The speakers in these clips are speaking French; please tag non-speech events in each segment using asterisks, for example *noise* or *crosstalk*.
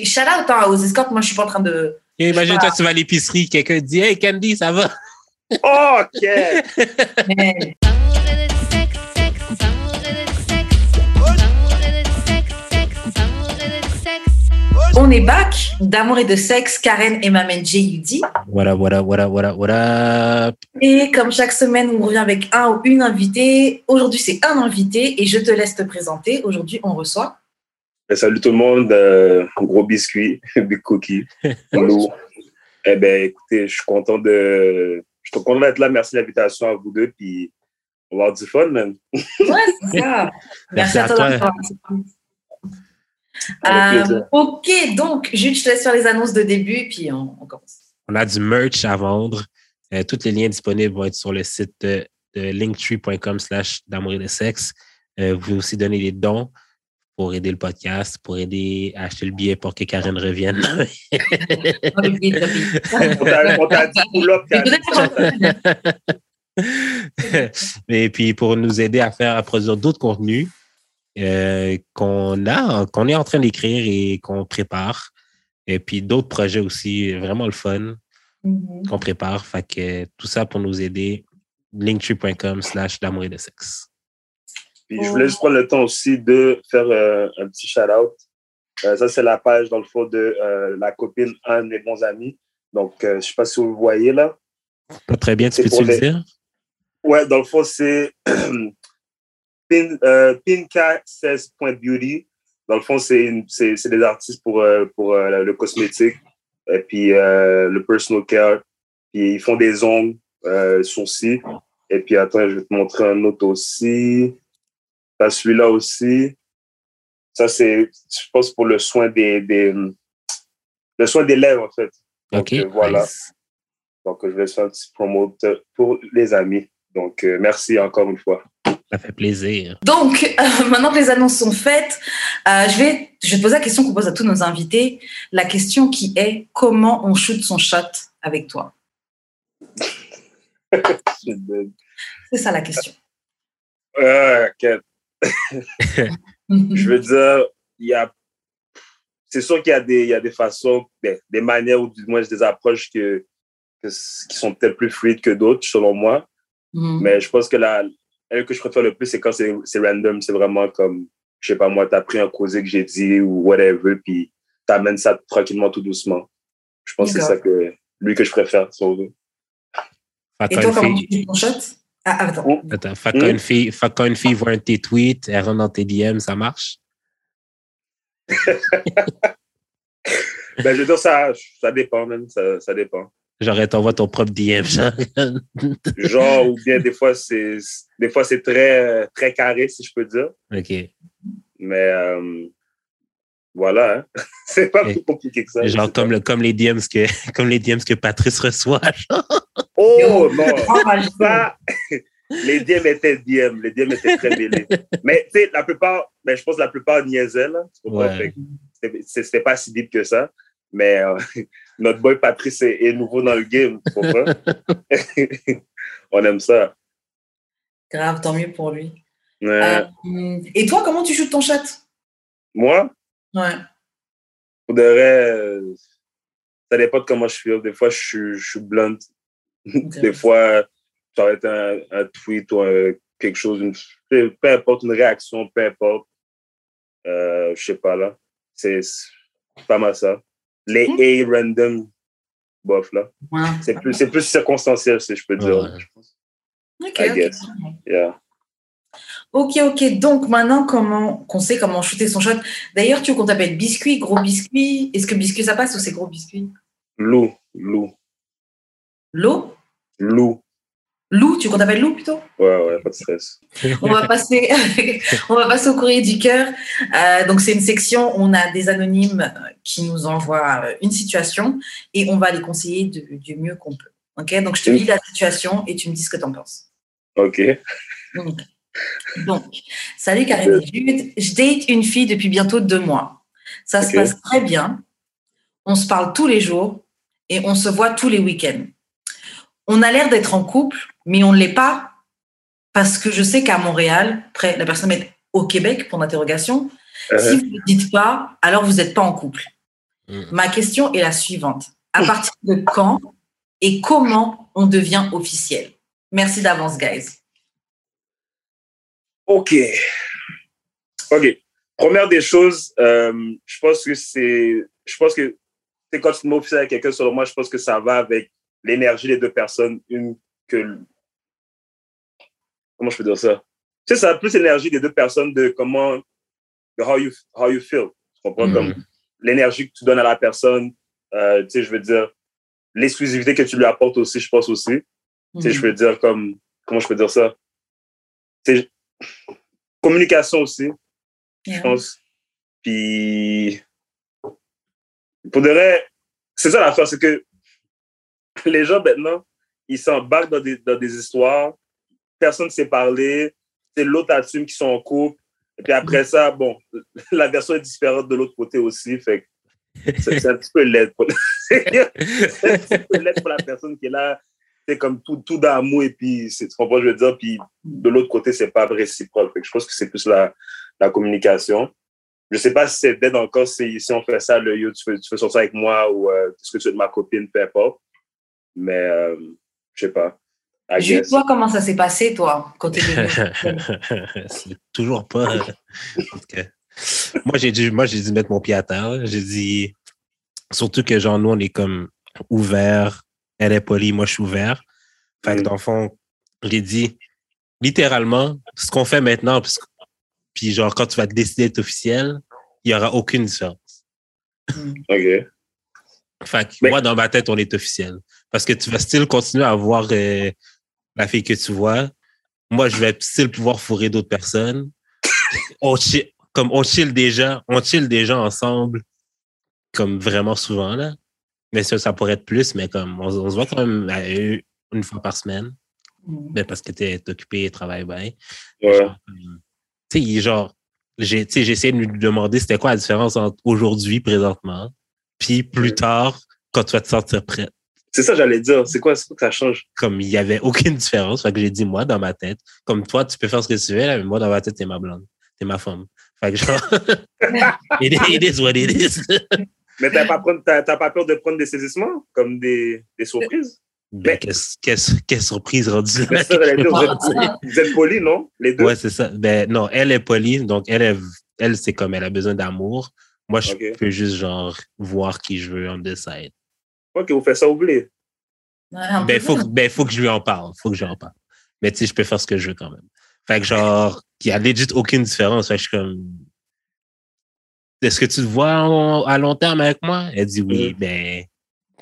Shout out hein, aux escortes, moi je suis pas en train de. Et imagine, toi, tu vas à l'épicerie, quelqu'un dit Hey Candy, ça va? Ok! *laughs* Mais- On est back d'amour et de sexe, Karen et Mamen J.U.D. What up, what up, what up, what up, what up? Et comme chaque semaine, on revient avec un ou une invitée. Aujourd'hui, c'est un invité et je te laisse te présenter. Aujourd'hui, on reçoit. Ben, salut tout le monde, euh, gros biscuit, *laughs* big cookie, *laughs* nous. Eh ben, écoutez, je suis content de, je suis content d'être là. Merci de l'invitation à vous deux, puis on va avoir du fun, man. *laughs* Ouais, c'est ça. Merci à toi Euh, ok, donc, Jude, je te laisse faire les annonces de début, puis on, on commence. On a du merch à vendre. Euh, tous les liens disponibles vont être sur le site de, de linktree.com slash d'amour et de sexe. Euh, vous pouvez aussi donner des dons pour aider le podcast, pour aider à acheter le billet pour que Karen revienne. On t'a dit pull-up, Karen. Et puis pour nous aider à faire à produire d'autres contenus euh, qu'on a, qu'on est en train d'écrire et qu'on prépare. Et puis d'autres projets aussi, vraiment le fun Mhm. qu'on prépare. Fait que tout ça pour nous aider. linktree.com slash d'amour et de sexe. Puis je voulais juste prendre le temps aussi de faire euh, un petit shout-out. Euh, ça, c'est la page, dans le fond, de euh, la copine, un de mes bons amis. Donc, euh, je ne sais pas si vous le voyez là. Pas très bien, tu C'est peux-tu le les- dire? Ouais, dans le fond, c'est *clears throat* Pin, euh, Pinka16.beauty. Dans le fond, c'est une- c'est c'est des artistes pour, euh, pour euh, le cosmétique et puis euh, le personal care. Puis ils font des ongles, euh, sourcils. Et puis attends, je vais te montrer un autre aussi. T'as celui-là aussi. Ça, c'est, je pense, pour le soin des, des, le soin des lèvres, en fait. Donc, OK. euh, voilà. nice. Donc, je vais faire un petit promote pour les amis. Donc, euh, merci encore une fois. Ça fait plaisir. Donc, *laughs* euh, maintenant que les annonces sont faites, euh, je, vais, je vais te poser la question qu'on pose à tous nos invités. La question qui est comment on shoot son shot avec toi? *laughs* C'est ça la question. Euh. Je veux dire, il y a, c'est sûr qu'il y a des, il y a des façons, ben, des manières ou du moins des approches que, qui sont peut-être plus fluides que d'autres, selon moi. Mhm. Mais je pense que la, elle que je préfère le plus, c'est quand c'est, c'est random. C'est vraiment comme, je sais pas moi, t'as pris un causé que j'ai dit ou whatever, puis t'amènes ça tranquillement, tout doucement. Je pense que c'est ça que, lui que je préfère, si on veut. Et toi, comment tu shoot ton shot? Attends. Attends, fait quand Hmm? une fille, fait quand une fille voit un tes tweets, elle rentre dans tes DM, ça marche? *laughs* Ben, je veux dire, ça, ça dépend, même. Ça, ça dépend. Genre, elle t'envoie ton propre DM, genre. *laughs* Genre, ou bien des fois, c'est, des fois, c'est très, très carré, si je peux dire. OK. Mais euh, voilà, hein. *laughs* c'est pas Et- plus compliqué que ça. Genre comme, pas- le, comme, les DMs que, comme les DMs que Patrice reçoit. Oh non, ça, les DM étaient DM, les DM étaient très mêlés. *laughs* Mais tu sais, la plupart, ben, je pense que la plupart niaisaient, là. Ouais. C'était- pas si deep que ça. Mais euh, *laughs* notre boy Patrice est, est nouveau dans le game? *laughs* On aime ça. Grave, tant mieux pour lui. Ouais. Euh, et toi, comment tu shootes ton shot Moi, Ouais. pour de vrai, euh, ça dépend de comment je feel. Des fois, je suis, je suis blunt. *laughs* Des fois, ça va être un, un tweet ou un- quelque chose, une, peu importe, une réaction, peu importe. Euh, je sais pas là. C'est pas mal ça. Les A random, bof là. Ouais. C'est plus, c'est plus circonstanciel, si je peux dire. Ouais. je pense. Ok, I ok. guess. Yeah. Ok, ok. Donc maintenant, comment qu'on sait comment shooter son shot D'ailleurs, tu veux qu'on t'appelle biscuit, gros biscuit? Est-ce que biscuit ça passe ou c'est gros biscuit? Lou, Lou, L'eau Lou. Lou, tu qu'on t'appelle Lou plutôt? Ouais, ouais, pas de stress. on va passer, *laughs* on va passer au courrier du cœur. Euh, donc c'est une section, où on a des anonymes qui nous envoient euh, une situation et on va les conseiller de- du mieux qu'on peut. Ok, donc je te lis la situation et tu me dis ce que tu en penses. OK. Donc, donc, salut Karine et Jude. Je date une fille depuis bientôt deux mois. Ça se passe très bien. On se parle tous les jours et on se voit tous les week-ends. On a l'air d'être en couple, mais on ne l'est pas parce que je sais qu'à Montréal, après, la personne est au Québec pour l'interrogation. Euh, Si vous ne le dites pas, alors vous n'êtes pas en couple. Mm. Ma question est la suivante. À partir de quand et comment on devient officiel? Merci d'avance, guys. OK. OK. Première des choses, euh, je pense que c'est. Je pense que c'est quand tu te mets officiel avec quelqu'un, selon moi, je pense que ça va avec l'énergie des deux personnes. Une que. Comment je peux dire ça? Tu sais, ça a plus l'énergie des deux personnes de comment. de how you, how you feel. Tu comprends? Comme mm. l'énergie que tu donnes à la personne. Euh, tu sais, je veux dire, l'exclusivité que tu lui apportes aussi, je pense aussi. Tu sais, je veux dire, comme. Comment je peux dire ça? Tu communication aussi, je pense. Puis, pour de vrai, c'est ça l'affaire, c'est que *laughs* les gens maintenant, ils s'embarquent dans des, histoires, personne ne sait parler, c'est l'autre assume qui sont en couple, et puis après ça, bon, *laughs* la version est différente de l'autre côté aussi, fait *laughs* c'est un petit peu laid pour, la personne qui est là, c'est comme tout, d'amour et puis tu comprends je veux dire? Puis de l'autre côté c'est pas réciproque. Je pense que c'est plus la, communication. Je sais pas si c'est dead encore si, on fait ça le yo tu veux, tu veux sortir avec moi ou euh, est-ce que tu es ma copine peu importe mais euh, je sais pas Juste toi comment ça s'est passé toi quand tu *laughs* c'est toujours pas moi j'ai dû moi j'ai dû mettre mon pied à terre j'ai dit surtout que genre nous on est comme ouvert elle est polie, moi je suis ouvert. Fait que mm. dans le fond, j'ai dit littéralement ce qu'on fait maintenant, puis genre quand tu vas décider d'être officiel, il n'y aura aucune différence. Mm. OK. Fait que moi, dans ma tête, on est officiel. Parce que tu vas still continuer à voir euh, la fille que tu vois. Moi, je vais still pouvoir fourrer d'autres personnes. *laughs* on chill, comme on chill déjà, on chill déjà ensemble, comme vraiment souvent, là. Mais ça, ça pourrait être plus, mais comme on, se voit quand même euh, une fois par semaine. Mm. Ben, parce que tu es occupé et travailles bien. Ouais. Tu sais, genre, j'ai essayé de lui demander c'était quoi la différence entre aujourd'hui, présentement, puis plus tard, quand tu vas te sentir prêt. C'est ça, j'allais dire. C'est quoi, quoi que ça change? Comme il n'y avait aucune différence. Fait que j'ai dit, moi, dans ma tête, comme toi, tu peux faire ce que tu veux, là, mais moi, dans ma tête, t'es ma blonde. T'es ma femme. Fait que genre, *laughs* it, it is what it is. Mais t'as pas, pas peur de prendre des saisissements? Comme des, des surprises? Ben, quelle surprise rendue là. vous, êtes, polis, non? Les deux? Ouais, c'est ça. Ben, non, elle est polie, donc elle, elle c'est comme elle a besoin d'amour. Moi, je peux juste, genre, voir qui je veux on décide. Ok, vous faites ça oublier. Ben, faut, ben, faut que je lui en parle. Faut que je lui en parle. Mais tu sais, je peux faire ce que je veux quand même. Fait que, genre, il y a legit aucune différence. Fait que je suis comme, est-ce que tu te vois à long terme avec moi? Elle dit oui, mm. ben.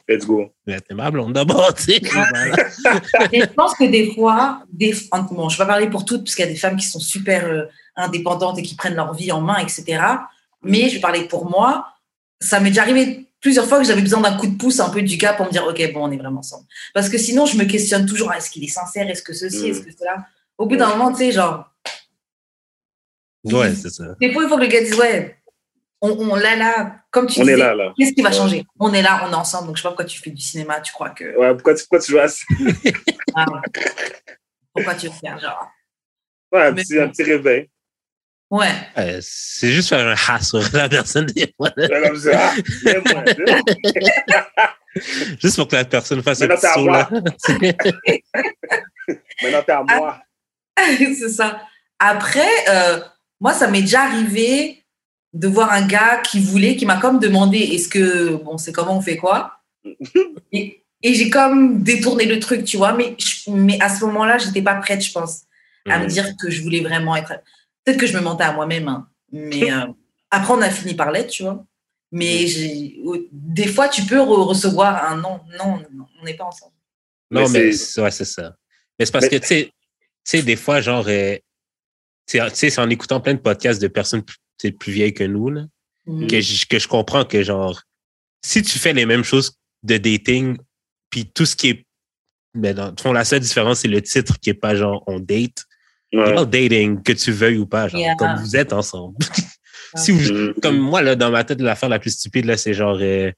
Let's go. Ben, t'es ma blonde d'abord, tu sais. Je pense que des fois, des, bon, je vais pas parler pour toutes, parce qu'il y a des femmes qui sont super euh, indépendantes et qui prennent leur vie en main, etc. Mais je vais parler pour moi. Ça m'est déjà arrivé plusieurs fois que j'avais besoin d'un coup de pouce un peu du gars pour me dire, OK, bon, on est vraiment ensemble. Parce que sinon, je me questionne toujours, est-ce qu'il est sincère? Est-ce que ceci? Est-ce que cela? Au bout d'un moment, tu sais, genre. Ouais, c'est ça. Des fois, il faut que le gars dise, ouais, on, là, là, comme tu on disais, est là, là. qu'est-ce qui va changer? On est là, on est ensemble, donc je sais pas pourquoi tu fais du cinéma, tu crois que... Ouais, pourquoi tu, pourquoi tu joues à ça? *laughs* Ah, Pourquoi tu fais genre... Ouais, un, petit, un petit réveil. Ouais. c'est juste faire un ha sur la personne des fois. Ah, juste pour que la personne fasse un petit saut là. *laughs* Maintenant, t'es à moi. *laughs* c'est ça. Après, euh, moi, ça m'est déjà arrivé de voir un gars qui voulait, qui m'a comme demandé est-ce que, bon, c'est comment on fait quoi? *laughs* Et, j'ai comme détourné le truc, tu vois, mais, mais à ce moment-là, j'étais pas prête, je pense, à me dire que je voulais vraiment être. Peut-être que je me mentais à moi-même, hein, mais euh, après, on a fini par l'être, tu vois. Mais des fois, tu peux recevoir un non, non, non on n'est pas ensemble. Non, mais, ouais, c'est ça. Mais c'est parce que, tu sais, des fois, genre, euh, tu sais, c'est en écoutant plein de podcasts de personnes c'est plus vieille que nous, là, mm. que, je, que je comprends que, genre, si tu fais les mêmes choses de dating, puis tout ce qui est. Ben, dans fond, la seule différence, c'est le titre qui est pas genre on date. Ouais. dating, que tu veuilles ou pas, genre, comme vous êtes ensemble. *laughs* si vous, mm. Comme moi, là, dans ma tête, l'affaire la plus stupide, là, c'est genre euh,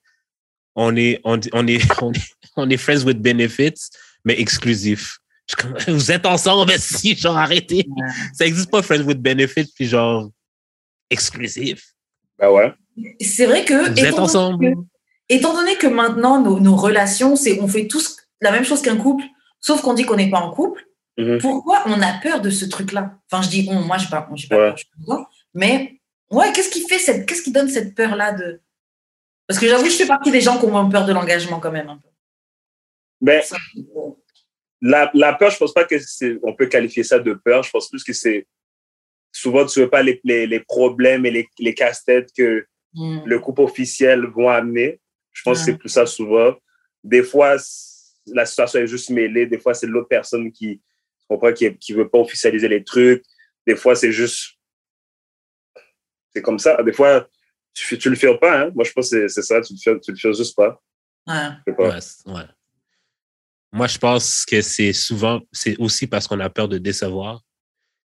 on, est, on, on, est, *laughs* on, est, on est friends with benefits, mais exclusif. *laughs* vous êtes ensemble, mais si, genre, arrêtez. Ça existe pas friends with benefits, puis genre, exclusif. Ben ouais. c'est vrai que. Vous êtes étant ensemble. donné que- étant donné que maintenant, nos, nos relations, c'est on fait tous la même chose qu'un couple, sauf qu'on dit qu'on n'est pas en couple, Mhm. pourquoi on a peur de ce truc-là? Enfin, je dis on, moi, je n'ai pas, j'ai pas Ouais. peur, mais ouais, qu'est-ce qui fait cette. Qu'est-ce qui donne cette peur-là de. Parce que j'avoue, je fais partie des gens qui ont peur de l'engagement quand même. un peu. Ça, la, la peur, je pense pas que c'est, on peut qualifier ça de peur. Je pense plus que c'est souvent tu veux pas les, les, les problèmes et les, les casse-têtes que hmm. le couple officiel vont amener. Je pense que c'est plus ça souvent. Des fois, la situation est juste mêlée. Des fois, c'est l'autre personne qui comprends qui, qui veut pas officialiser les trucs. Des fois, c'est juste c'est comme ça. Des fois, tu, tu le fais pas. Hein? Moi, je pense que c'est, ça. Tu le fais, tu le fais juste pas. Ouais. Pas. Moi, je pense que c'est souvent, c'est aussi parce qu'on a peur de décevoir.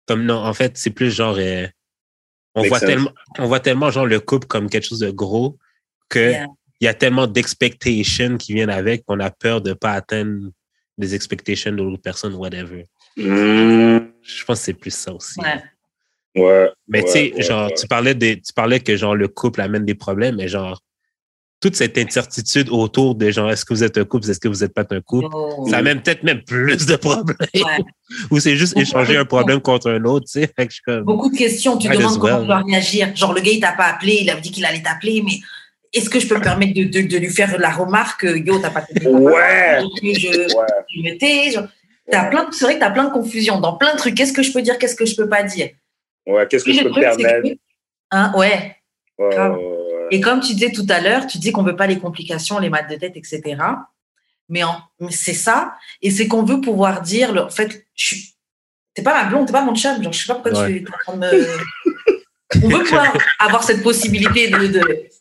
Comme non, en fait, c'est plus genre, euh, on voit tellement, on voit tellement genre le couple comme quelque chose de gros que Yeah. il y a tellement d'expectations qui viennent avec qu'on a peur de pas atteindre les expectations de l'autre personne, whatever. Mmh. Je pense que c'est plus ça aussi. Ouais. Ouais. Mais ouais, tu sais, ouais, genre, ouais. tu parlais des, tu parlais que genre le couple amène des problèmes, mais genre toute cette incertitude autour de genre est-ce que vous êtes un couple, est-ce que vous n'êtes pas un couple, Oh. ça amène peut-être même plus de problèmes. Ouais. *laughs* Ou c'est juste Beaucoup échanger un problème contre un autre, tu sais. Comme, Beaucoup de questions. Tu demandes comment well. tu dois réagir. Genre, le gars, il t'a pas appelé, il a dit qu'il allait t'appeler, mais est-ce que je peux me permettre de, de, de lui faire la remarque euh, Yo, t'as pas *laughs* parole, Ouais. Je, je, Ouais. je me tais. genre. T'as plein de- C'est vrai que tu as plein de confusion dans plein de trucs. Qu'est-ce que je peux dire Qu'est-ce que je peux pas dire? Ouais, qu'est-ce que je peux me permettre? que- Hein, ouais. Et comme tu disais tout à l'heure, tu dis qu'on veut pas les complications, les maths de tête, etc. Mais, en- mais c'est ça. Et c'est qu'on veut pouvoir dire, le- en fait, je suis. T'es pas ma blonde, t'es pas mon chum. Genre, je sais pas pourquoi Ouais. tu es en train de me. *laughs* On veut pouvoir avoir cette possibilité de. de... T'es pas mon chum.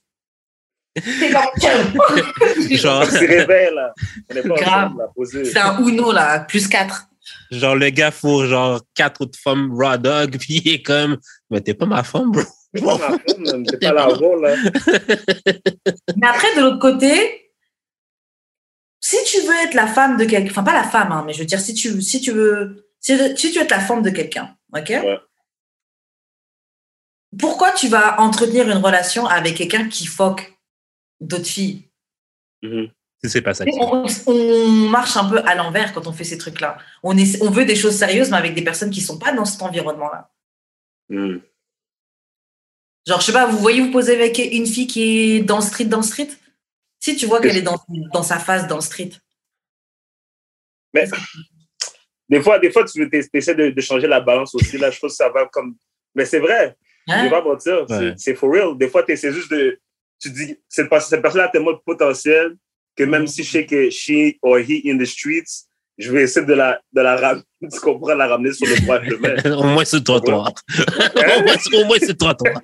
*laughs* genre, là. On n'est pas Grave. ensemble. C'est un Uno, là, plus 4. genre le gars fourre genre quatre autres femmes raw dog, *laughs* puis il est comme, mais t'es pas ma femme, bro. C'est pas ma femme. C'est pas la rôle, là. *laughs* Mais après, de l'autre côté, si tu veux être la femme de quelqu'un, enfin pas la femme, hein, mais je veux dire, si tu, si tu veux, si, si tu veux être la femme de quelqu'un, ok? Ouais. Pourquoi tu vas entretenir une relation avec quelqu'un qui foque d'autres filles Mhm. Si c'est pas ça. on, on marche un peu à l'envers quand on fait ces trucs-là. On, est, on veut des choses sérieuses, mais avec des personnes qui sont pas dans cet environnement-là. Mhm. Genre, je sais pas, vous voyez vous poser avec une fille qui est dans le street, dans le street? Si tu vois qu'elle est dans, dans sa phase dans le street. Mais des fois, des fois, tu essaies de, de changer la balance aussi. Là, je pense que ça va comme. Mais c'est vrai. Je Hein? vais pas mentir. Ouais. C'est for real. Des fois, tu essaies juste de. Tu dis, cette, pers- cette personne a tellement de potentiel que même si je sais que she or he in the streets, je vais essayer de la, de la ramener, *laughs* tu comprends, la ramener sur le droit chemin. *laughs* au moins sur le trottoir. Au, moins, au moins sur le trottoir.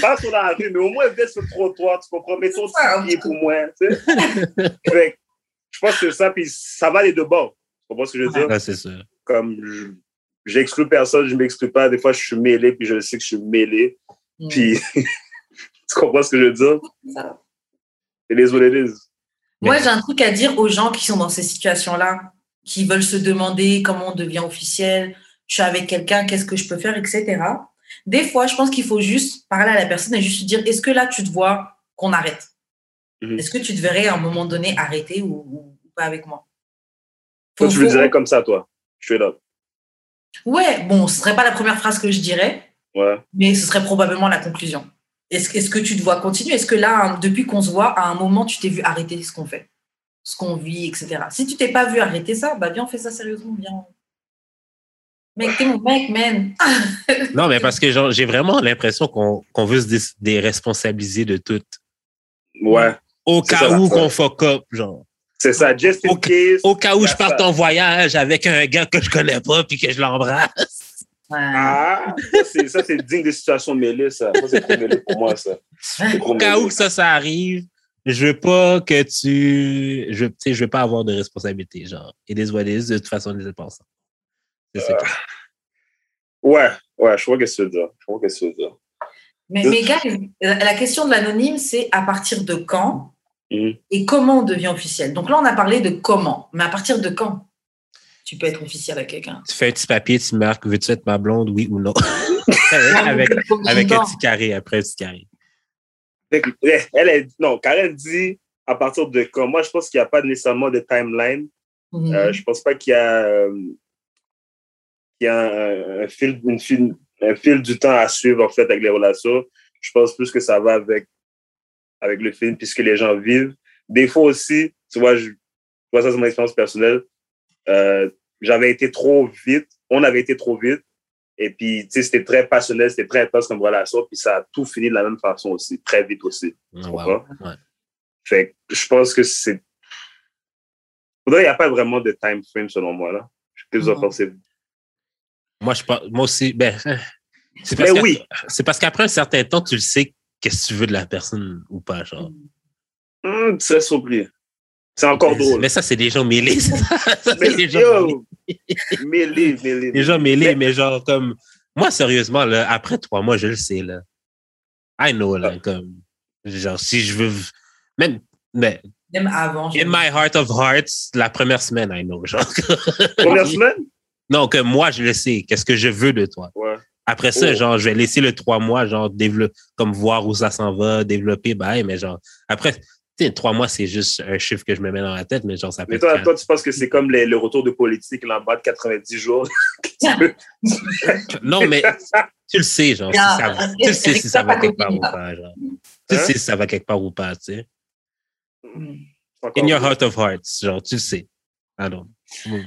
Pas sur la rue, mais au moins viens sur le trottoir, tu comprends? Mets ton Ah, pied pour moi. Tu sais? *laughs* Je pense que c'est ça, puis ça va les deux bords. Tu comprends ce que je veux dire? Ouais, c'est ça. Comme je- j'exclus personne, je m'exclus pas. Des fois, je suis mêlé, puis je sais que je suis mêlé. Mm. Puis, tu comprends ce que je veux dire? It is what it is. Moi, j'ai un truc à dire aux gens qui sont dans ces situations-là, qui veulent se demander comment on devient officiel, je suis avec quelqu'un, qu'est-ce que je peux faire, etc. Des fois, je pense qu'il faut juste parler à la personne et juste dire est-ce que là, tu te vois qu'on arrête? Mhm. Est-ce que tu te verrais à un moment donné arrêter ou, ou- ou pas avec moi? Toi, Faut- tu le dirais comme ça, toi. Straight up. Ouais, bon, ce serait pas la première phrase que je dirais, Ouais. mais ce serait probablement la conclusion. Est-ce que- tu te vois continuer? Est-ce que là, hein, depuis qu'on se voit, à un moment, tu t'es vu arrêter ce qu'on fait, ce qu'on vit, etc. Si tu t'es pas vu arrêter ça, bah viens, on fait ça sérieusement, viens. Mec, t'es mon mec, man. *laughs* Non, mais parce que j'ai vraiment l'impression qu'on veut se dé- déresponsabiliser de tout. Ouais. Au cas ça, où qu'on fuck up, genre. C'est ça. Just in Au- case. Au cas où je parte ça. en voyage avec un gars que je connais pas puis que je l'embrasse. Ouais. Ah, ça, c'est- c'est digne de situation mêlée, ça. Ça, c'est trop mêlé pour moi, ça. C'est Au cas où ça, ça arrive, je veux pas que tu. Je, tu sais, je veux pas avoir de responsabilité, genre. Et des is, de toute façon, les pas ensemble. C'est ça. que- Ouais, ouais, je vois que tu veux dire. Je vois que tu veux dire. Mais, mais gars, la question de l'anonyme, c'est à partir de quand Mhm. et comment on devient officiel. Donc là, on a parlé de comment, mais à partir de quand? Tu peux être officiel avec quelqu'un Tu fais un petit papier, tu marques, veux-tu être ma blonde, oui ou non? *laughs* avec, avec un petit carré après, un petit carré. Elle est, non, Karen dit à partir de quand? Moi, je pense qu'il n'y a pas nécessairement de timeline. Mhm. Euh, je pense pas qu'il y a, euh, qu'il y a un, un fil, une fil- un fil du temps à suivre en fait avec les relations. Je pense plus que ça va avec, avec le film puisque les gens vivent. Des fois aussi, tu vois, je, tu vois ça c'est mon expérience personnelle. Euh, J'avais été trop vite, on avait été trop vite. Et puis, tu sais, c'était très passionnel, c'était très intense comme relation. Puis ça a tout fini de la même façon aussi, très vite aussi. Wow. Ouais. Fait que je pense que c'est. Il n'y a pas vraiment de time frame selon moi, là. Je suis plus offensif. Moi, je pense, moi aussi, ben, *laughs* c'est Mais parce, oui, c'est parce qu'après un certain temps, tu le sais qu'est-ce que tu veux de la personne ou pas, genre. très surpris. C'est encore mais, drôle. mais ça, c'est des gens mêlés. ça. *laughs* Mais c'est des gens mêlés. yo, mêlé, mêlé. Des gens mêlés, Mais- mais genre, comme, moi, sérieusement, là, après trois mois, je le sais, là. I know, Ah. là, comme, genre, si je veux, même, mais, Même avant. in my heart of hearts, la première semaine, I know, genre. *laughs* Première semaine? non, que moi, je le sais, qu'est-ce que je veux de toi? Ouais. Après ça, Oh. genre, je vais laisser le trois mois, genre, développer, comme voir où ça s'en va, développer, bah, mais genre, après, tu sais, trois mois, c'est juste un chiffre que je me mets dans la tête, mais genre, ça peut Mais être toi, toi, tu penses que c'est comme les- le retour de politique, en bas de 90 jours? *laughs* Non, mais tu le sais, genre, si ça, tu le sais si ça va quelque part ou pas, genre. Tu Hein? sais si ça va quelque part ou pas, tu sais. Mm. In your heart of hearts, genre, tu le sais. Alors,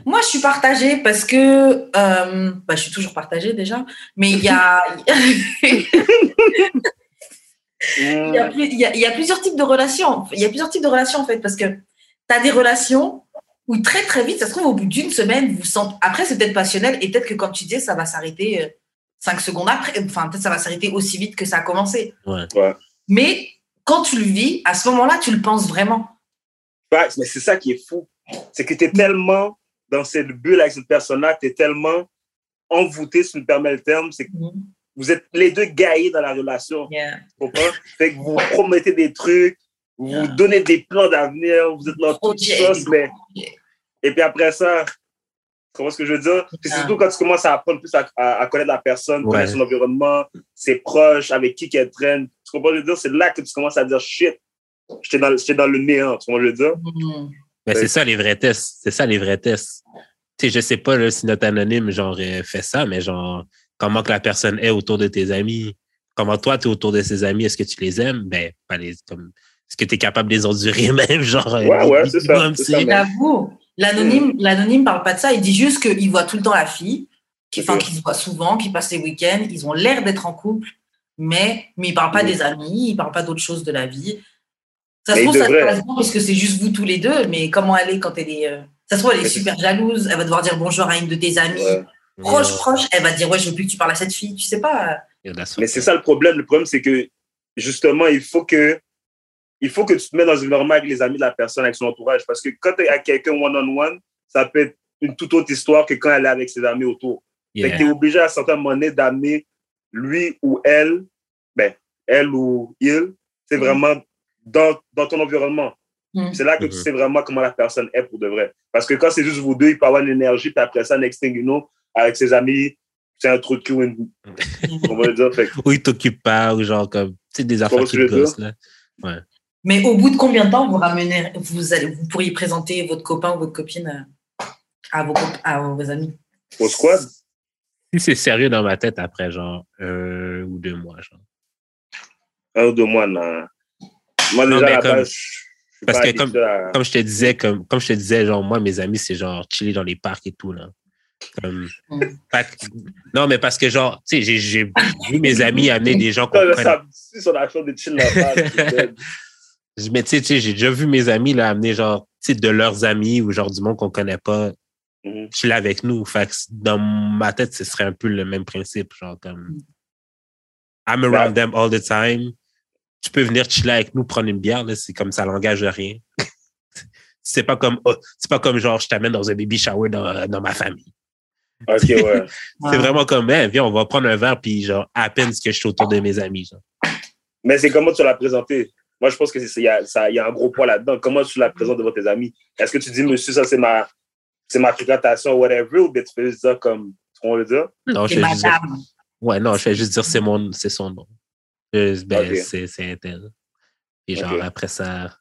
Moi, je suis partagée parce que. euh, bah, je suis toujours partagée déjà. Mais il y a. *laughs* *laughs* Il y, a, plus- il y a- il y a plusieurs types de relations. Il y a plusieurs types de relations, en fait, parce que tu as des relations où très, très vite, ça se trouve, au bout d'une semaine, vous sentez. Après, c'est peut-être passionnel et peut-être que, comme tu disais, ça va s'arrêter euh, cinq secondes après. Enfin, peut-être ça va s'arrêter aussi vite que ça a commencé. ouais. Mais quand tu le vis, à ce moment-là, tu le penses vraiment. Ouais, mais c'est ça qui est fou. C'est que tu es tellement dans cette bulle avec cette personne-là, tu es tellement envoûté, si tu me permets le terme, c'est que vous êtes les deux gaillés dans la relation. Yeah. Fait que vous vous promettez des trucs, vous vous donnez des plans d'avenir, vous êtes dans toute Projet. chose, mais. Et puis après ça, tu comprends ce que je veux dire? Ah. surtout quand tu commences à apprendre plus à, à- à connaître la personne, Ouais. connaître son environnement, ses proches, avec qui qu'elle traîne. Tu comprends ce que je veux dire? C'est là que tu commences à dire shit, j'étais dans, j'étais dans le néant. Tu comprends ce que je veux dire? Mais Ouais. c'est ça les vrais tests. C'est ça les vrais tests. Tu sais, je sais pas là, si notre anonyme genre euh, fait ça, mais genre comment que la personne est autour de tes amis, comment toi tu es autour de ses amis, est-ce que tu les aimes? Ben pas les comme est-ce que tu es capable de les endurer *laughs* même genre euh, Ouais, ouais, c'est ça, J'avoue, l'anonyme, l'anonyme parle pas de ça. Il dit juste qu'il voit tout le temps la fille, qu'il enfin, Ok. qu'ils se voient souvent, qu'ils passent les week-ends. Ils ont l'air d'être en couple, mais, mais il parle pas Mhm. des amis, il parle pas d'autre chose de la vie. Ça se Mais trouve, ça se passe bien parce que c'est juste vous tous les deux, mais comment elle est quand elle est. euh, Ça se trouve, elle est super jalouse, elle va devoir dire bonjour à une de tes amies. Ouais. Proche, Yeah, proche, elle va dire Ouais, je veux plus que tu parles à cette fille. Tu sais pas. Mais c'est ça le problème. Le problème, c'est que justement, il faut que, il faut que tu te mets dans une norme avec les amis de la personne, avec son entourage. Parce que quand tu es avec quelqu'un one-on-one, ça peut être une toute autre histoire que quand elle est avec ses amis autour. Fait que Yeah. tu es obligé à un certain moment donné d'amener lui ou elle, ben, elle ou il, c'est Mhm. vraiment dans, dans ton environnement. Mhm. C'est là que tu Mhm. sais vraiment comment la personne est pour de vrai. Parce que quand c'est juste vous deux, il peut avoir une énergie, puis après ça, next thing you know, avec ses amis, c'est un trou de cul, une- *laughs* on va le dire. Fait Ou ils t'occupent pas, ou genre comme tu sais des affaires qui gossent là. Mais au bout de combien de temps vous ramenez, vous, allez, vous pourriez présenter votre copain ou votre copine euh, à vos, à vos amis? Au squad, Si c'est sérieux dans ma tête après genre un ou deux mois genre. un ou deux mois, non. Moi, Non, déjà, comme- base, parce que à- comme je te disais, comme, comme je te disais, genre, moi, mes amis, c'est genre chiller dans les parcs et tout, là. Comme, Mm. Non, mais parce que, genre, tu sais, j'ai- vu mes amis amener des gens qu'on sur la chambre *laughs* de chill Mais tu sais, tu sais, j'ai déjà vu mes amis, là, amener, genre, tu sais, de leurs amis ou genre du monde qu'on connaît pas, Mhm. chiller avec nous. Fait que dans ma tête, ce serait un peu le même principe, genre, comme, I'm around them all the time. Tu peux venir chiller avec nous, prendre une bière, c'est comme ça l'engage de rien. *laughs* c'est pas comme, oh, c'est pas comme genre, je t'amène dans un baby shower dans, dans ma famille. Ok, ouais. *laughs* C'est vraiment comme, hey, viens, on va prendre un verre, puis genre, à peine ce que je suis autour de mes amis. Genre. Mais c'est comment tu l'as présenté? Moi, je pense qu'il y, a- ça- il y a un gros poids là-dedans. Comment tu la présentes devant tes amis? Est-ce que tu dis, monsieur, ça, c'est ma, c'est ma fréquentation, whatever, ou bien tu fais juste dire comme, on veut dire? Non, je C'est fais juste dire, ouais, non, je fais juste dire c'est mon, c'est son nom. Je- ben, c'est, c'est intel. Et genre, après ça,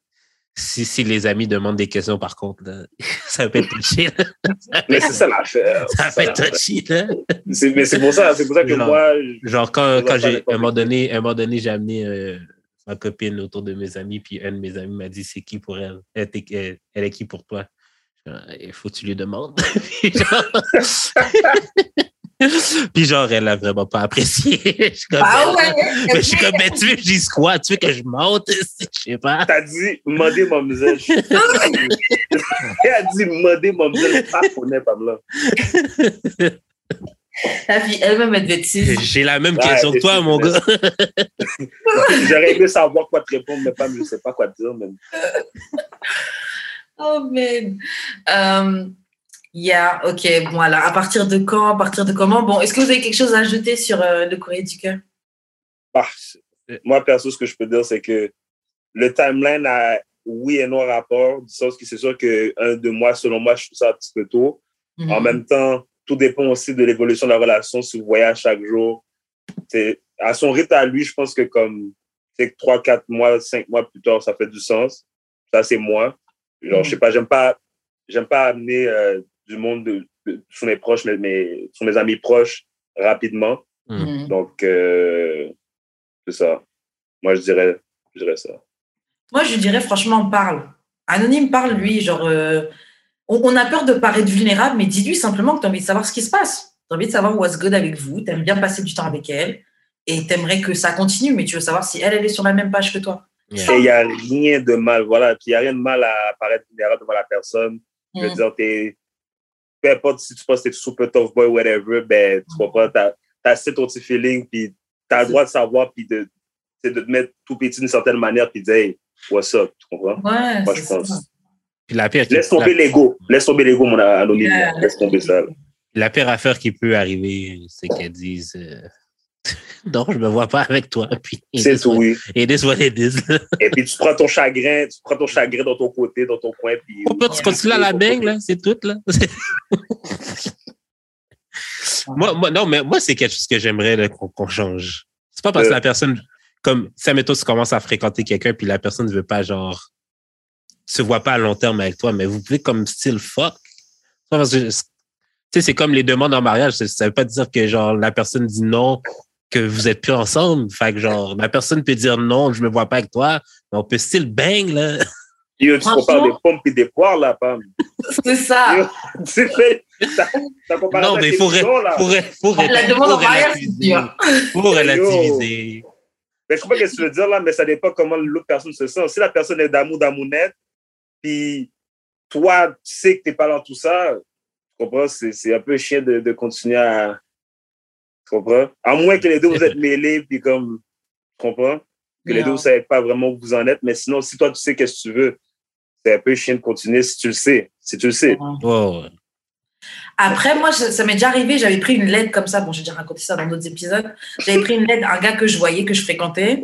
si, si les amis demandent des questions, par contre, là, *laughs* ça peut être touché. *laughs* Mais c'est ça l'affaire. ça peut être touché, là. Mais c'est pour ça, c'est pour ça que Genre, moi, je- Genre, quand, quand j'ai, un moment donné, un moment donné, j'ai amené euh, ma copine autour de mes amis, puis un de mes amis m'a dit, c'est qui pour elle? Elle, elle, elle est qui pour toi? Il faut que tu lui demandes. *laughs* genre... *laughs* puis genre, elle a vraiment pas apprécié. *laughs* je suis comme, Ah ben, ouais, mais je suis comme, ben, tu veux que je dise quoi? Tu veux que je monte? *laughs* Je sais pas. t'as dit, demandez mademoiselle. Elle a dit, demandez mademoiselle. Pas connaît Pamela. La fille elle-même, être saisie. J'ai la même Ouais, question que toi, mon mais- gars. J'aurais aimé savoir quoi te répondre, mais pas, je sais pas quoi te dire. Mais... Oh, man. Euh, yeah, ok. Bon, alors, à partir de quand, à partir de comment? Bon, est-ce que vous avez quelque chose à ajouter sur euh, le courrier du cœur? Ah, moi, perso, ce que je peux dire, c'est que le timeline a oui et non rapport, du sens que c'est sûr que un de moi, selon moi, je trouve ça un petit peu tôt. Mhm. En même temps, tout dépend aussi de l'évolution de la relation, si vous voyez à chaque jour. À son rythme à lui, je pense que comme c'est trois, quatre mois, cinq mois plus tard, ça fait du sens. Ça, c'est moi. Genre, Mhm. je sais pas, j'aime pas, j'aime pas amener euh, du monde de, de- sur mes proches, mais, mais sur mes amis proches rapidement. Mhm. Donc, euh, c'est ça. Moi, je dirais, je dirais ça. Moi, je dirais, franchement, parle. Anonyme, parle, lui. Genre, euh, on, on a peur de paraître vulnérable, mais dis-lui simplement que tu as envie de savoir ce qui se passe. Tu as envie de savoir what's good avec vous. Tu aimes bien passer du temps avec elle. Et tu aimerais que ça continue, mais tu veux savoir si elle, elle est sur la même page que toi. Yeah. Et il n'y a rien de mal, voilà. Puis il n'y a rien de mal à paraître vulnérable devant la personne. Je veux Mhm. dire, peu importe si tu penses que t'es super tough boy, whatever, ben, tu comprends, t'as, t'as assez ton petit feeling, puis t'as le droit de savoir, puis de, c'est de te mettre tout petit d'une certaine manière, puis de dire, hey, what's up, tu comprends? Ouais, Moi, je ça. pense. Puis la pire, Laisse tomber l'ego. Laisse tomber l'ego, mon anonyme. Yeah, Laisse tomber ça. la pire affaire qui peut arriver, c'est qu'elles disent euh, *laughs* Non, je me vois pas avec toi. *laughs* C'est tout, oui. Et this what it is. Et puis tu prends ton chagrin, tu prends ton chagrin dans ton côté, dans ton coin, puis. On peut tu continues à la bang, là, c'est tout, là. *laughs* moi, moi, non, mais moi, c'est quelque chose que j'aimerais qu'on qu'on change. C'est pas parce que Euh. la personne, comme, ça, mettons, tu commences à fréquenter quelqu'un, puis la personne ne veut pas, genre, se voit pas à long terme avec toi, mais vous pouvez, comme, style fuck. Parce que- Tu sais, c'est comme les demandes en mariage. Ça ça veut pas dire que, genre, la personne dit non, que vous êtes plus ensemble. Fait que, genre, la personne peut dire non, je me vois pas avec toi, mais on peut style bang, là. Yo, tu compares des pommes et des poires, là, Pam. *laughs* C'est ça. Yo, tu fais. T'as, t'as comparé Non, ça mais avec faut, faut, La demande en faut mariage, c'est relativiser. dur. Faut relativiser. Mais je comprends ce que tu veux dire là, mais ça dépend comment l'autre personne se sent. Si la personne est d'amour, d'amounette, puis toi, tu sais que t'es pas dans tout ça, tu comprends? C'est, c'est un peu chiant de, de continuer à. Tu comprends? À moins que les deux vous êtes *laughs* mêlés, puis comme. Tu comprends? Que les deux vous savez pas vraiment où vous en êtes, mais sinon, si toi, tu sais qu'est-ce que tu veux, c'est un peu chiant de continuer si tu le sais. Si tu le sais. Après, moi, ça, ça m'est déjà arrivé, j'avais pris une lettre comme ça. Bon, j'ai déjà raconté ça dans d'autres épisodes. J'avais pris une lettre d'un gars que je voyais, que je fréquentais.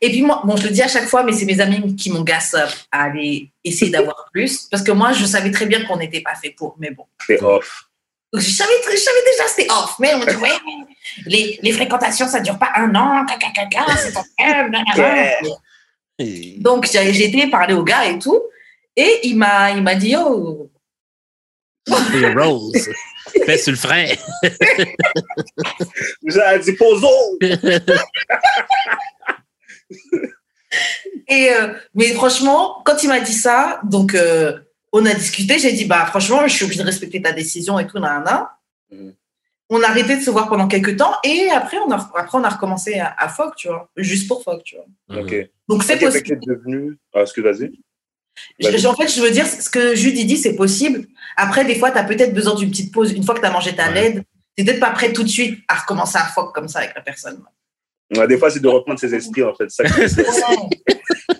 Et puis, moi, bon, je le dis à chaque fois, mais c'est mes amis qui m'agassent à aller essayer d'avoir plus. Parce que moi, je savais très bien qu'on n'était pas fait pour. Mais bon. C'est off. Donc, je savais, je savais déjà c'était off. Mais on me dit, ouais, les, les fréquentations, ça ne dure pas un an. Caca, caca, c'est ton. Donc, j'ai été parler au gars et tout. Et il m'a il m'a dit, oh. Fais sur le frein. *laughs* Vous avez dit poso! *laughs* Et euh, mais franchement, quand il m'a dit ça, donc euh, on a discuté, j'ai dit bah franchement, je suis obligée de respecter ta décision et tout, nanana. Mhm. On a arrêté de se voir pendant quelques temps et après on a après on a recommencé à, à Foc, tu vois, juste pour Foc, tu vois. Ok. Donc c'est que possible. t'es devenu. Ah, excuse, vas-y. Je- je- en fait, je veux dire ce que Judy dit, c'est possible. Après, des fois, tu as peut-être besoin d'une petite pause. Une fois que tu as mangé ta Ouais. LED, tu peut-être pas prêt tout de suite à recommencer à Foc comme ça avec la personne. Ouais, des fois, c'est de reprendre ses esprits, en fait. C'est ça que. *laughs*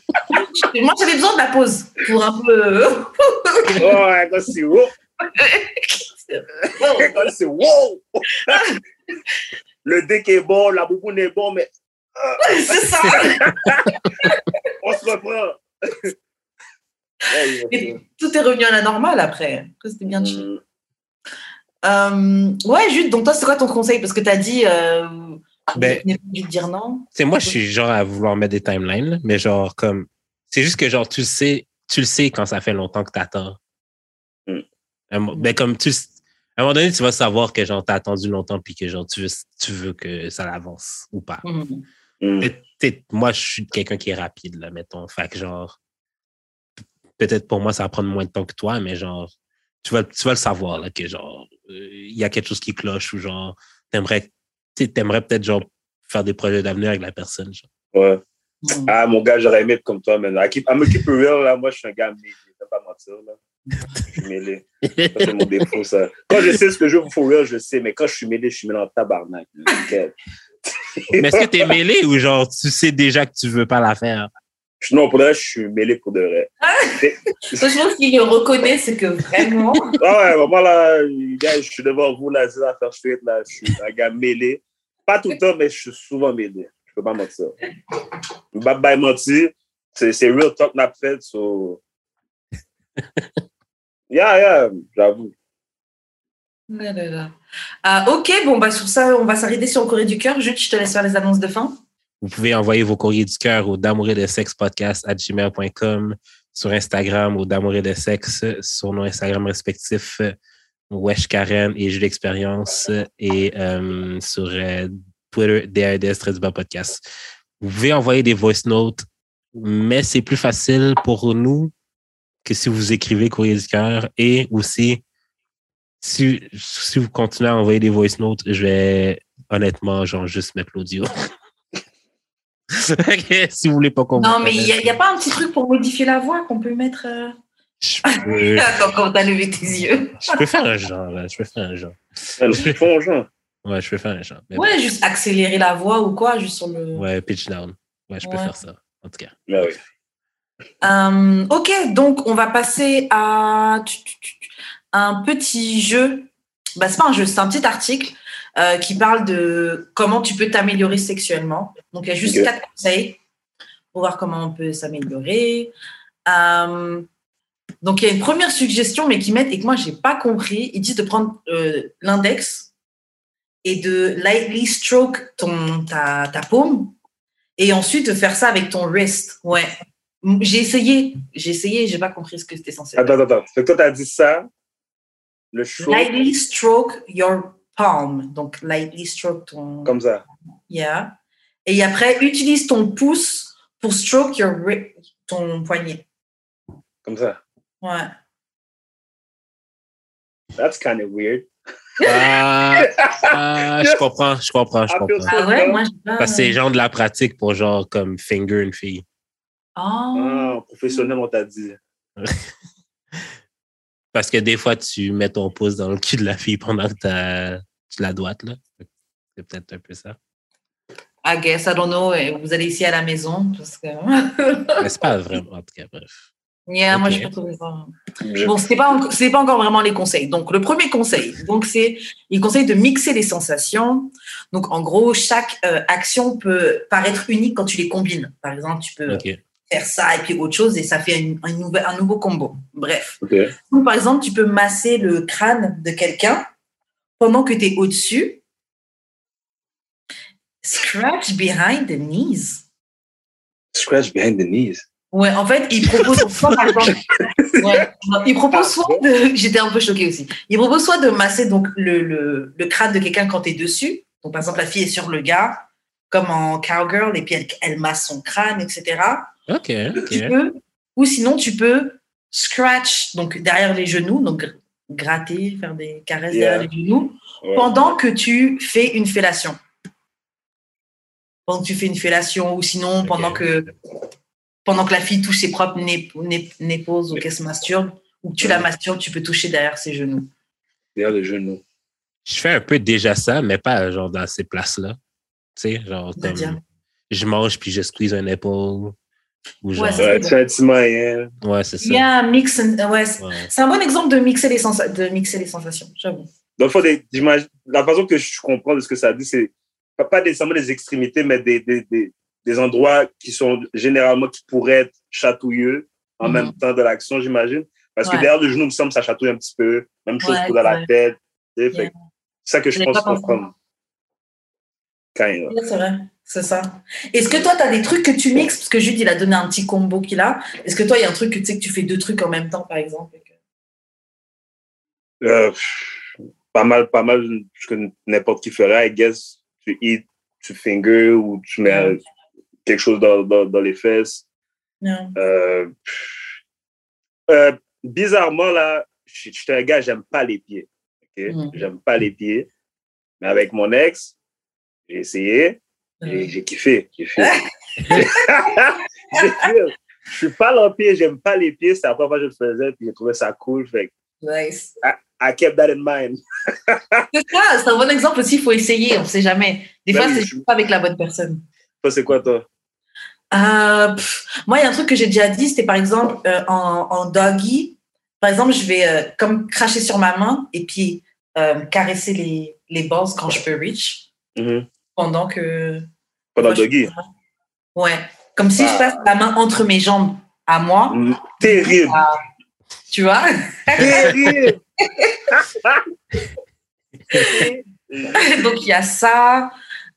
*laughs* Moi, j'avais besoin de la pause pour un peu. Oh, ouais, quand c'est wow! Quand c'est wow! Le deck est bon, la bouboune est bon, mais c'est ça. *laughs* on se reprend. Et tout est revenu à la normale après. C'était bien chill. Mm. Euh, ouais, Jude, donc toi, c'est quoi ton conseil? Parce que tu as dit, euh, Ben, obligé de dire non. C'est moi, je suis genre à vouloir mettre des timelines, mais genre comme. C'est juste que genre, tu le sais, tu le sais quand ça fait longtemps que t'attends. Mm. Mo- Ben, comme tu. À un moment donné, tu vas savoir que genre, t'as attendu longtemps puis que genre, tu veux, tu veux que ça avance ou pas. Peut- peut-être- moi, je suis quelqu'un qui est rapide, là, mettons. Fait que genre, peut-être pour moi, ça va prendre moins de temps que toi, mais genre, tu vas, tu vas le savoir, là, que genre, euh, il y a quelque chose qui cloche ou genre, t'aimerais, t'aimerais peut-être genre faire des projets d'avenir avec la personne. Genre. Ouais. Mhm. Ah, mon gars, j'aurais aimé être comme toi, maintenant. Keep, I'm a keep it real, là. Moi, je suis un gars mêlé. Je vais pas mentir, là. Je suis mêlé. C'est mon défaut, ça. Quand je sais ce que je veux for real, je sais, mais quand je suis mêlé, je suis mêlé en tabarnak. Nickel. mais est-ce que t'es mêlé ou genre, tu sais déjà que tu veux pas la faire? Non, pour de vrai, je suis mêlé pour de vrai. Ça, je pense qu'il reconnaît, c'est que vraiment. Ah ouais, moi, là, gars, je suis devant vous, là, c'est à faire straight, là. Je suis un gars mêlé. Pas tout le temps, mais je suis souvent mêlé. Je peux pas mentir. Bye bye mentir. C'est c'est real talk n'a fait, so. *laughs* Yeah, yeah, j'avoue. Là, là, là. Ah, ok, bon, bah, sur ça, on va s'arrêter sur le courrier du cœur. Jude, je te laisse faire les annonces de fin. Vous pouvez envoyer vos courriers du cœur au d'amour de sexe podcast à gmail.com, sur Instagram au d'amour de sexe, sur nos Instagram respectifs, Wesh Karen et Jules Expérience, et euh, sur euh, Twitter, DADS très du bas podcast. Vous pouvez envoyer des voice notes, mais c'est plus facile pour nous que si vous écrivez courrier du cœur et aussi si, si vous continuez à envoyer des voice notes, je vais honnêtement genre juste mettre l'audio. *laughs* Si vous voulez pas qu'on Non, mais il n'y a, pas un petit truc pour modifier la voix qu'on peut mettre. euh, je peux, *laughs* Attends, quand t'as levé tes yeux. je peux faire un genre, là. Je peux faire un genre. Alors, ils font genre. Ouais, je peux faire un. Mais Ouais, juste accélérer la voix ou quoi, juste sur le. ouais, pitch down. Ouais, je peux Ouais. faire ça. En tout cas. Mais oui. Euh, ok, donc on va passer à un petit jeu. Bah, c'est pas un jeu, c'est un petit article euh, qui parle de comment tu peux t'améliorer sexuellement. Donc il y a juste quatre conseils pour voir comment on peut s'améliorer. Euh, donc il y a une première suggestion, mais qui mettent et que moi j'ai pas compris. Ils disent de prendre euh, l'index et de lightly stroke ton ta, ta paume et ensuite de faire ça avec ton wrist. Ouais. J'ai essayé, j'ai essayé, j'ai pas compris ce que c'était censé faire. Attends, attends, attends. Fait que toi, t'as dit ça. Le show, Lightly stroke your palm. Donc, lightly stroke ton. comme ça. Yeah. Et après, utilise ton pouce pour stroke your ton poignet. Comme ça. Ouais. That's kind of weird. Ah, ah, je comprends, je comprends, je I feel comprends. Ah ouais, moi, pas. Parce que c'est genre de la pratique pour genre comme finger une fille. Oh. Ah, professionnel, on t'a dit. *laughs* Parce que des fois, tu mets ton pouce dans le cul de la fille pendant que tu la doites, là. C'est peut-être un peu ça. I guess, I don't know. Et Vous allez ici à la maison. Parce que. Mais c'est pas *laughs* vraiment, en tout cas, bref. Yeah, moi, Ok. je pas trouvé ça. Je- Bon, c'est pas, c'est pas encore vraiment les conseils. Donc, le premier conseil, donc c'est, il conseille de mixer les sensations. Donc, en gros, chaque euh, action peut paraître unique quand tu les combines. Par exemple, tu peux faire ça et puis autre chose et ça fait une- un, nouveau combo. Bref. Donc, par exemple, tu peux masser le crâne de quelqu'un pendant que tu es au-dessus. Scratch behind the knees. Scratch behind the knees. Ouais, en fait, il propose *laughs* soit, par exemple, *laughs* ouais, il propose soit de, *laughs* j'étais un peu choquée aussi. Il propose soit de masser donc le, le, le crâne de quelqu'un quand tu es dessus. Donc, par exemple, la fille est sur le gars, comme en Cowgirl, et puis elle, elle masse son crâne, etc. OK, Tu OK. peux, ou sinon, tu peux scratch, donc derrière les genoux, donc gr- gratter, faire des caresses Yeah. derrière les genoux, Ouais. pendant que tu fais une fellation. Pendant que tu fais une fellation, ou sinon pendant que pendant que la fille touche ses propres néposes ou qu'elle se masturbe, ou que tu la masturbes, tu peux toucher derrière ses genoux. Derrière le genou. Je fais un peu déjà ça, mais pas genre dans ces places-là. Tu sais, genre C'est-à-dire? comme je mange puis je squeeze un épaule. Ou genre, Ouais, c'est ça. Il y a un mix, and- ouais, c'est Ouais. c'est un bon exemple de mixer les, sensa- de mixer les sensations, j'avoue. Dans le fond, des- j'imagine- la façon que je comprends de ce que ça dit, c'est pas, pas nécessairement des extrémités, mais des, des, des, des endroits qui sont généralement qui pourraient être chatouilleux en Mhm. même temps de l'action, j'imagine. Parce que derrière le genou, il me semble ça chatouille un petit peu. Même chose Ouais, pour dans la tête. Yeah. C'est ça que je pense comprendre. Kind of. C'est vrai, c'est ça. Est-ce que toi, tu as des trucs que tu mixes? Parce que Jude, il a donné un petit combo qu'il a. Est-ce que toi, il y a un truc que tu sais que tu fais deux trucs en même temps, par exemple? Euh, pas mal, pas mal, ce que n'importe qui ferait, I guess. Tu eat, tu finger ou tu mets quelque chose dans, dans, dans les fesses. Non. Euh, euh, bizarrement, là, je suis un gars, j'aime pas les pieds. Mhm. J'aime pas les pieds. Mais avec mon ex, j'ai essayé j'ai kiffé. *laughs* *laughs* J'ai fait. Je suis pas le pied, j'aime pas les pieds. C'est la première fois que je le faisais, puis j'ai trouvé ça cool. Fait Nice. I kept that in mind. *laughs* C'est ça, c'est un bon exemple aussi, il faut essayer, on sait jamais. Des Ben fois, c'est je- pas avec la bonne personne. Toi, c'est quoi, toi? Euh, pff, moi, il y a un truc que j'ai déjà dit, c'était par exemple euh, en, en doggy. Par exemple, je vais euh, comme cracher sur ma main et puis caresser les, les balls quand je peux reach Mhm. pendant que. Pendant Moi, je- Doggy. Ouais. Comme si je Ah. passe la main entre mes jambes à moi, Mm, Terrible. tu vois? Terrible. *laughs* Donc, il y a ça.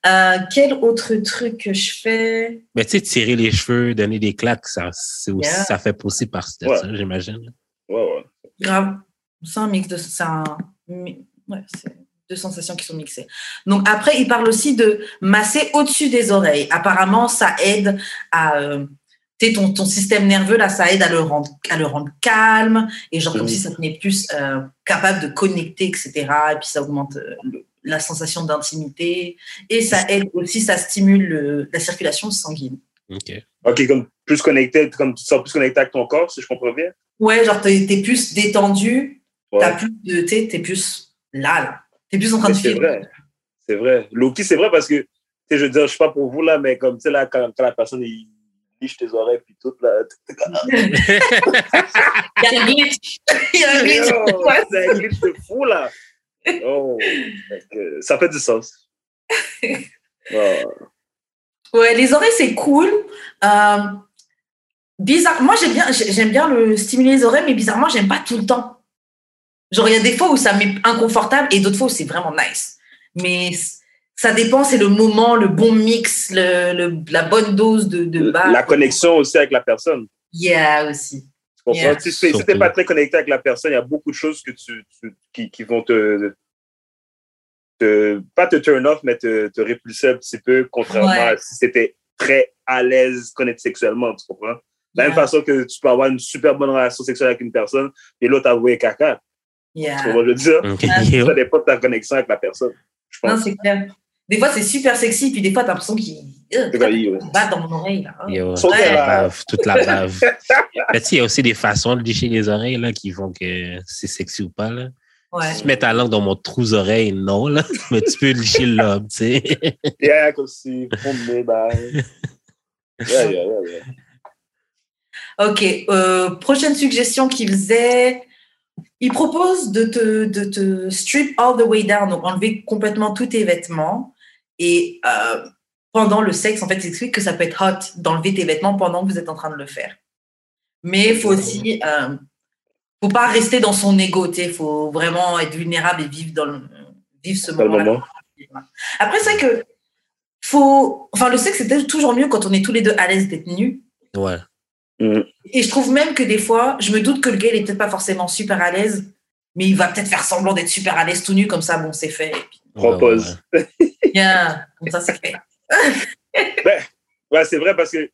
Euh, quel autre truc que je fais? Mais tu sais, tirer les cheveux, donner des claques, ça, c'est aussi, Yeah. ça fait aussi partie de Ouais. ça, j'imagine. Ouais, ouais. Grave. C'est un mix de. C'est un, mi- ouais, c'est deux sensations qui sont mixées. Donc après, il parle aussi de masser au-dessus des oreilles. Apparemment, ça aide à. euh, tu sais, ton, ton système nerveux, là, ça aide à le rendre, à le rendre calme. Et genre, comme si ça tenait plus euh, capable de connecter, etc. Et puis ça augmente euh, le- la sensation d'intimité. Et ça aide aussi, ça stimule le- la circulation sanguine. OK. OK, comme plus connecté, comme tu te sens plus connecté avec ton corps, si je comprends bien? Ouais, genre, t'es es plus détendu, Ouais. t'as plus de. T'es plus là, là. T'es plus en train Mais de c'est vivre. vrai. C'est vrai. Loki, c'est vrai parce que, tu sais, je veux dire, je sais pas pour vous, là, mais comme, tu sais, là, quand, quand la personne, il liche tes oreilles, puis tout, là. *laughs* Il y a un glitch. Il y a un glitch. Ouais. *laughs* c'est un glitch de fou, là. Oh, ça fait du sens. *laughs* Ouais. Ouais, les oreilles, c'est cool. Euh, bizarre. Moi, j'aime bien, j'ai- j'aime bien le stimuler les oreilles, mais bizarrement, j'aime pas tout le temps. Genre, il y a des fois où ça m'est inconfortable et d'autres fois où c'est vraiment nice. Mais ça dépend, c'est le moment, le bon mix, le, le- la bonne dose de, de base. La connexion aussi avec la personne. Yeah, aussi. Tu comprends? Yeah. Si tu n'es pas très connecté avec la personne, il y a beaucoup de choses que tu, tu- qui, qui vont te, te- Pas te turn off, mais te, te répulser un petit peu, contrairement Ouais. à si tu étais très à l'aise connecté sexuellement, tu comprends? De la même façon que tu peux avoir une super bonne relation sexuelle avec une personne et l'autre avouer caca. Tu Yeah. comprends ce que je veux dire? Ça dépend de ta connexion avec la personne. Je Non, pense. c'est clair. Des fois, c'est super sexy, puis des fois, t'as l'impression qu'il euh, bat dans mon oreille. Là. Yo, toute la bave, toute la bave. Mais tu sais, il y a aussi des façons de licher les oreilles là, qui font que c'est sexy ou pas. Là. Ouais. Si tu mets ta langue dans mon trou d'oreille, non, là. *laughs* mais tu peux licher le lobe, tu sais. Yeah, comme si, fond de nez. Yeah, yeah, yeah, yeah. Ok, euh, prochaine suggestion qu'il faisait. Il propose de te, de te strip all the way down, donc enlever complètement tous tes vêtements. Et euh, pendant le sexe, en fait, il explique que ça peut être hot d'enlever tes vêtements pendant que vous êtes en train de le faire. Mais il faut aussi, euh, faut pas rester dans son ego, il faut vraiment être vulnérable et vivre, dans le, vivre ce moment-là. moment. Après, c'est vrai que faut, enfin, le sexe, c'est toujours mieux quand on est tous les deux à l'aise d'être nus. Ouais. Mm. Et je trouve même que des fois, je me doute que le gars, il est peut-être pas forcément super à l'aise, mais il va peut-être faire semblant d'être super à l'aise tout nu, comme ça, bon, c'est fait. Propose. Ouais, ouais. bien, comme ça, c'est fait. Ben, ouais, c'est vrai parce que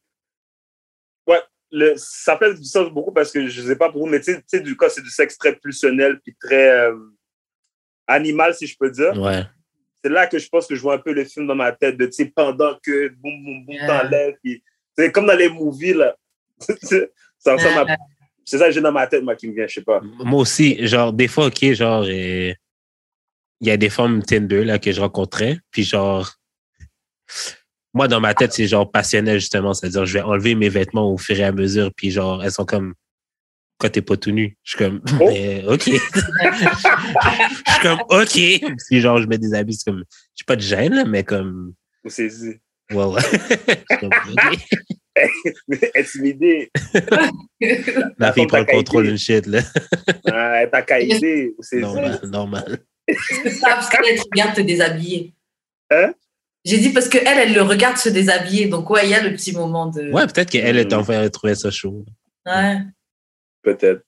ouais, le, ça fait du sens beaucoup parce que je sais pas pour vous, mais tu sais- du cas, c'est du sexe très pulsionnel puis très euh, animal, si je peux dire. Ouais. C'est là que je pense que je vois un peu le film dans ma tête de, tu sais, pendant que boum, boum, boum, Yeah. t'enlèves. puis C'est comme dans les movies, là. *laughs* ça ressemble à- C'est ça que j'ai dans ma tête, moi, qui me vient, je sais pas. Moi aussi, genre, des fois, OK, genre, il y a des femmes Tinder là, que je rencontrais, puis genre, moi, dans ma tête, c'est genre passionnel, justement. C'est-à-dire, je vais enlever mes vêtements au fur et à mesure, puis genre, elles sont comme, quand t'es pas tout nu? Je suis comme, Oh. mais, OK. *laughs* je suis comme, OK. Puis genre, je mets des habits, c'est comme, j'ai pas de gêne, là, mais comme, Vous saisissez. ouais, ouais. *laughs* Je suis comme, OK. *laughs* Intimidé. La fille prend le contrôle d'une shit, là. Ah, T'as. Vous saisissez. Normal, normal. C'est ça, parce qu'elle est bien de te déshabiller? Hein? J'ai dit parce qu'elle, elle le regarde se déshabiller. Donc, ouais, il y a le petit moment de. Ouais, peut-être qu'elle est en train de trouver ça chaud. Ouais. Peut-être.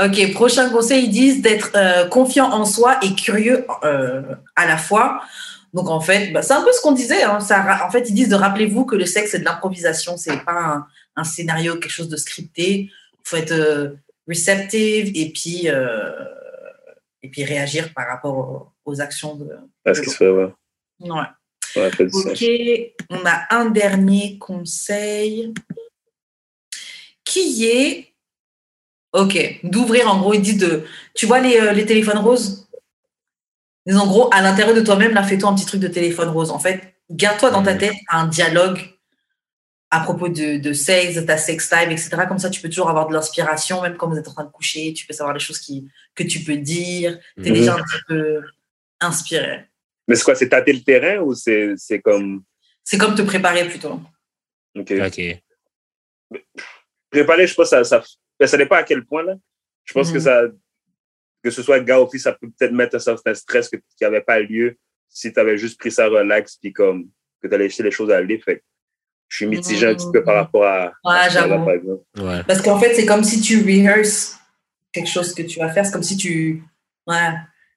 Ok, prochain conseil, ils disent d'être euh, confiant en soi et curieux euh, à la fois. Donc en fait, bah, c'est un peu ce qu'on disait. Hein, ça, en fait, ils disent de rappelez-vous que le sexe c'est de l'improvisation, c'est pas un, un, scénario, quelque chose de scripté. Il faut être euh, receptive et puis euh, et puis réagir par rapport aux, aux actions de. À ce qui se fait, ouais. Ouais. Ok, on a un dernier conseil qui est, ok, d'ouvrir en gros, il dit de, tu vois les, euh, les téléphones roses? Mais en gros, à l'intérieur de toi-même, là, fais-toi un petit truc de téléphone rose. En fait, garde-toi dans ta tête un dialogue à propos de, de sexe, de ta sex life, etc. Comme ça, tu peux toujours avoir de l'inspiration, même quand vous êtes en train de coucher, tu peux savoir les choses qui, que tu peux dire, tu es Mhm. déjà un petit peu inspiré. Mais c'est quoi, c'est tâter le terrain ou c'est c'est comme? C'est comme te préparer plutôt. OK. Préparer, je pense, ça, ça, ben, ça dépend à quel point, là. Je pense Mhm. que ça. Que ce soit gars ou fille, ça peut peut-être mettre un certain stress que- qui n'avait pas lieu si tu avais juste pris ça relax puis comme que tu allais laisser les choses aller. Fait je suis mitigé un petit peu par rapport à. Ouais, j'avoue. par exemple. Ouais. Parce qu'en fait, c'est comme si tu rehearses quelque chose que tu vas faire. C'est comme si tu. Ouais.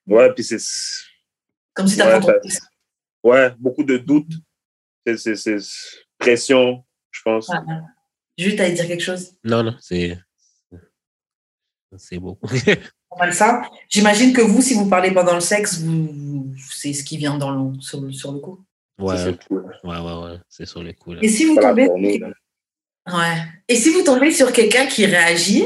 Ouais, puis c'est. Comme si tu Ouais, ton texte. Ouais, beaucoup de doutes. C'est- C'est c'est pression, je pense. Ouais. Juste à dire quelque chose? Non, non, c'est. C'est beau. Pas mal ça. J'imagine que vous, si vous parlez pendant le sexe, vous, vous- c'est ce qui vient dans le, sur, le- sur le coup. Ouais, Ça, ouais, c'est cool. ouais, ouais. C'est sur le coup. Là. Et si vous tombez. Ouais. Et si vous tombez sur quelqu'un qui réagit,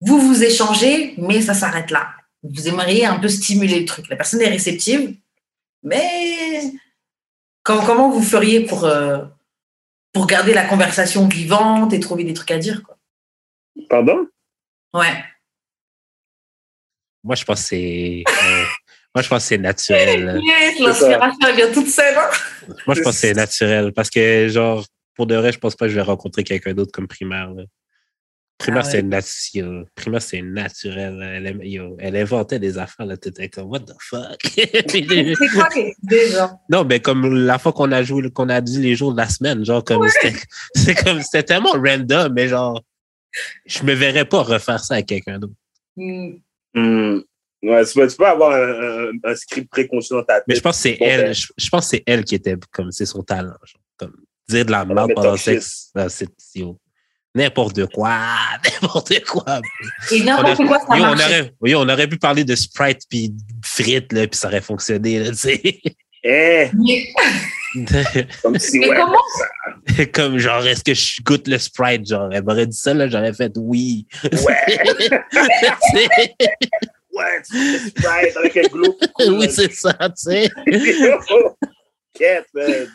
vous vous échangez, mais ça s'arrête là. Vous aimeriez un peu stimuler le truc. La personne est réceptive, mais comment, comment vous feriez pour, euh, pour garder la conversation vivante et trouver des trucs à dire quoi? Pardon? Ouais. Moi, je pense que c'est. euh, Moi, je pense que c'est naturel. *laughs* Yes, l'inspiration elle vient toute seule. hein. Moi, je pense que c'est naturel parce que, genre, pour de vrai, je pense pas que je vais rencontrer quelqu'un d'autre comme primaire. là. Primaire, Ah ouais. c'est naturel. Primaire, c'est naturel. Elle, aim- yo, elle inventait des affaires, là. T'étais comme, what the fuck? *laughs* C'est quoi les idées, genre? Non, mais comme la fois qu'on a joué, qu'on a dit les jours de la semaine, genre, comme, c'était, *laughs* c'est comme, c'était tellement random, mais genre, je me verrais pas refaire ça avec quelqu'un d'autre. Hmm. Hmm. Ouais, tu peux, tu peux avoir un, un- un script préconçu dans ta tête. Mais je pense que c'est Bon, elle, ben. je, je pense que c'est elle qui était comme, c'est son talent. genre, comme, dire de la merde pendant le sexe, là, c'est, yo, n'importe quoi, *laughs* n'importe quoi. Et n'importe quoi, ça yo, on aurait, yo, on aurait pu parler de Sprite puis frites, là, puis ça aurait fonctionné, là, tu sais. Eh, Mais, *laughs* comme si, mais ouais. comment comme genre, est-ce que je goûte le Sprite? Genre, elle m'aurait dit ça, là, j'aurais fait oui. Ouais, *laughs* ouais, Sprite avec un glow. oui, c'est ça, tu sais. Quête, man.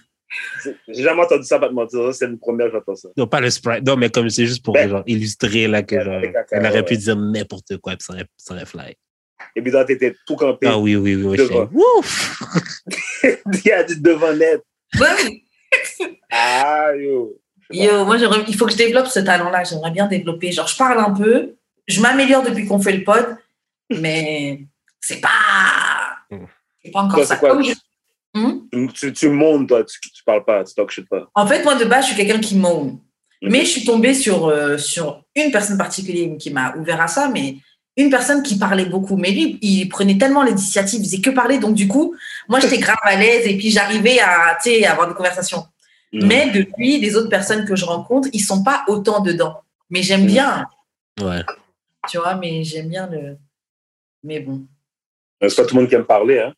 J'ai jamais entendu ça, pas te mentir. C'est une première fois que j'entends ça. Non, pas le Sprite. Non, mais comme c'est juste pour Ben, genre, illustrer là, que ouais, genre, elle aurait pu ouais. dire n'importe quoi, puis ça aurait, ça aurait fly. Et puis, là, t'étais tout campé. Ah oui, oui, oui. oui Devant. Ouf! *laughs* Il a dit devant net. Ouais. Ah, yo. Yo, moi, j'aimerais- il faut que je développe ce talent-là. J'aimerais bien développer. Genre, je parle un peu. Je m'améliore depuis qu'on fait le pod, mais c'est pas. C'est pas encore Toi, ça. quoi? Comme je- Hmm? Tu, montes, toi. Tu, tu parles pas. Tu talk shit pas. En fait, moi, de base, je suis quelqu'un qui. Mhm. Mais je suis tombée sur, euh, sur une personne particulière qui m'a ouvert à ça, mais une personne qui parlait beaucoup. Mais lui, il prenait tellement l'initiative, il faisait que parler. Donc, du coup, moi, j'étais grave à l'aise et puis j'arrivais à, tu sais, à avoir des conversations. Mm. Mais depuis, les autres personnes que je rencontre, ils sont pas autant dedans. Mais j'aime Mhm. bien, Ouais. tu vois, mais j'aime bien le. Mais bon. C'est pas tout le monde qui aime parler, hein.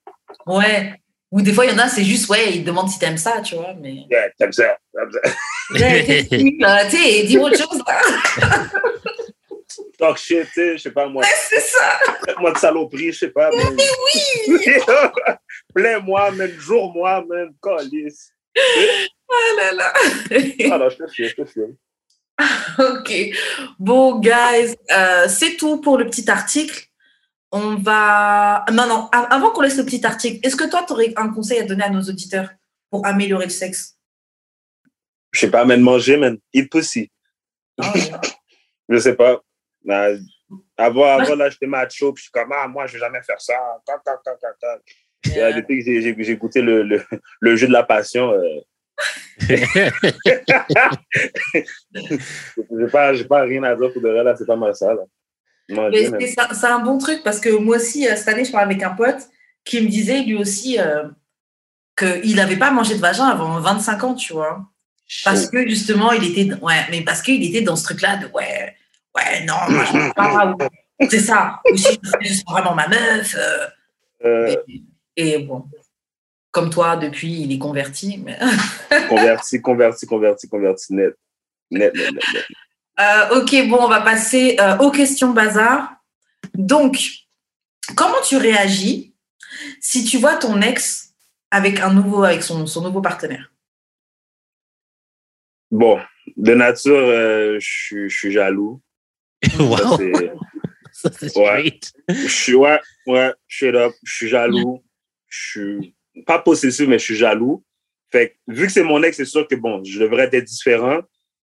Ouais. Ou des fois, il y en a, c'est juste, ouais, ils te demandent si t'aimes ça, tu vois, mais. Yeah, t'aimes ça. t'aimes ça. Ouais, *laughs* tu sais, dis autre chose, là. Talk shit, tu sais, je sais pas, moi. C'est ça. Traite-moi de saloperie, je sais pas. Mais oui! *laughs* Plains-moi, même jour-moi, même calice. Ah là là. Ah non, je te fie, je te fie. Ok. Bon, guys, euh, c'est tout pour le petit article. On va. Non, non, avant qu'on laisse le petit article, est-ce que toi, tu aurais un conseil à donner à nos auditeurs pour améliorer le sexe? Je sais pas, même manger, man. Eat pussy. Ah ouais. *laughs* Je sais pas. Avant, avant, là, j'étais macho, puis je suis comme, ah, moi, je vais jamais faire ça. Tac, tac, tac, tac, tac. Yeah, depuis que j'ai- goûté le, le, *laughs* le jeu de la passion, euh, *laughs* j'ai pas, pas rien à dire pour de vrai, là, c'est pas mal ça. Là. Mais c'est un- bon truc parce que moi aussi, euh, cette année, je parlais avec un pote qui me disait lui aussi euh, qu'il n'avait pas mangé de vagin avant 25 ans, tu vois. Parce que justement, il était, ouais, mais parce qu'il était dans ce truc-là de ouais, ouais, non, moi, je mange pas. *laughs* C'est ça. Ou si je sens vraiment ma meuf. euh, Euh, et, et bon, comme toi, depuis, il est converti. Mais... converti, converti, converti, converti, net. Net, net, net, net. Euh, ok, bon, on va passer euh, aux questions bazar. Donc, comment tu réagis si tu vois ton ex avec un nouveau, avec son, son nouveau partenaire? Bon, de nature, euh, je suis- je suis jaloux. *laughs* Wow, *laughs* ça, c'est Ouais. straight. Je suis, ouais, ouais, straight up, je suis jaloux. Je suis pas possessif, mais je suis jaloux. Fait que, vu que c'est mon ex, c'est sûr que bon, je devrais être différent.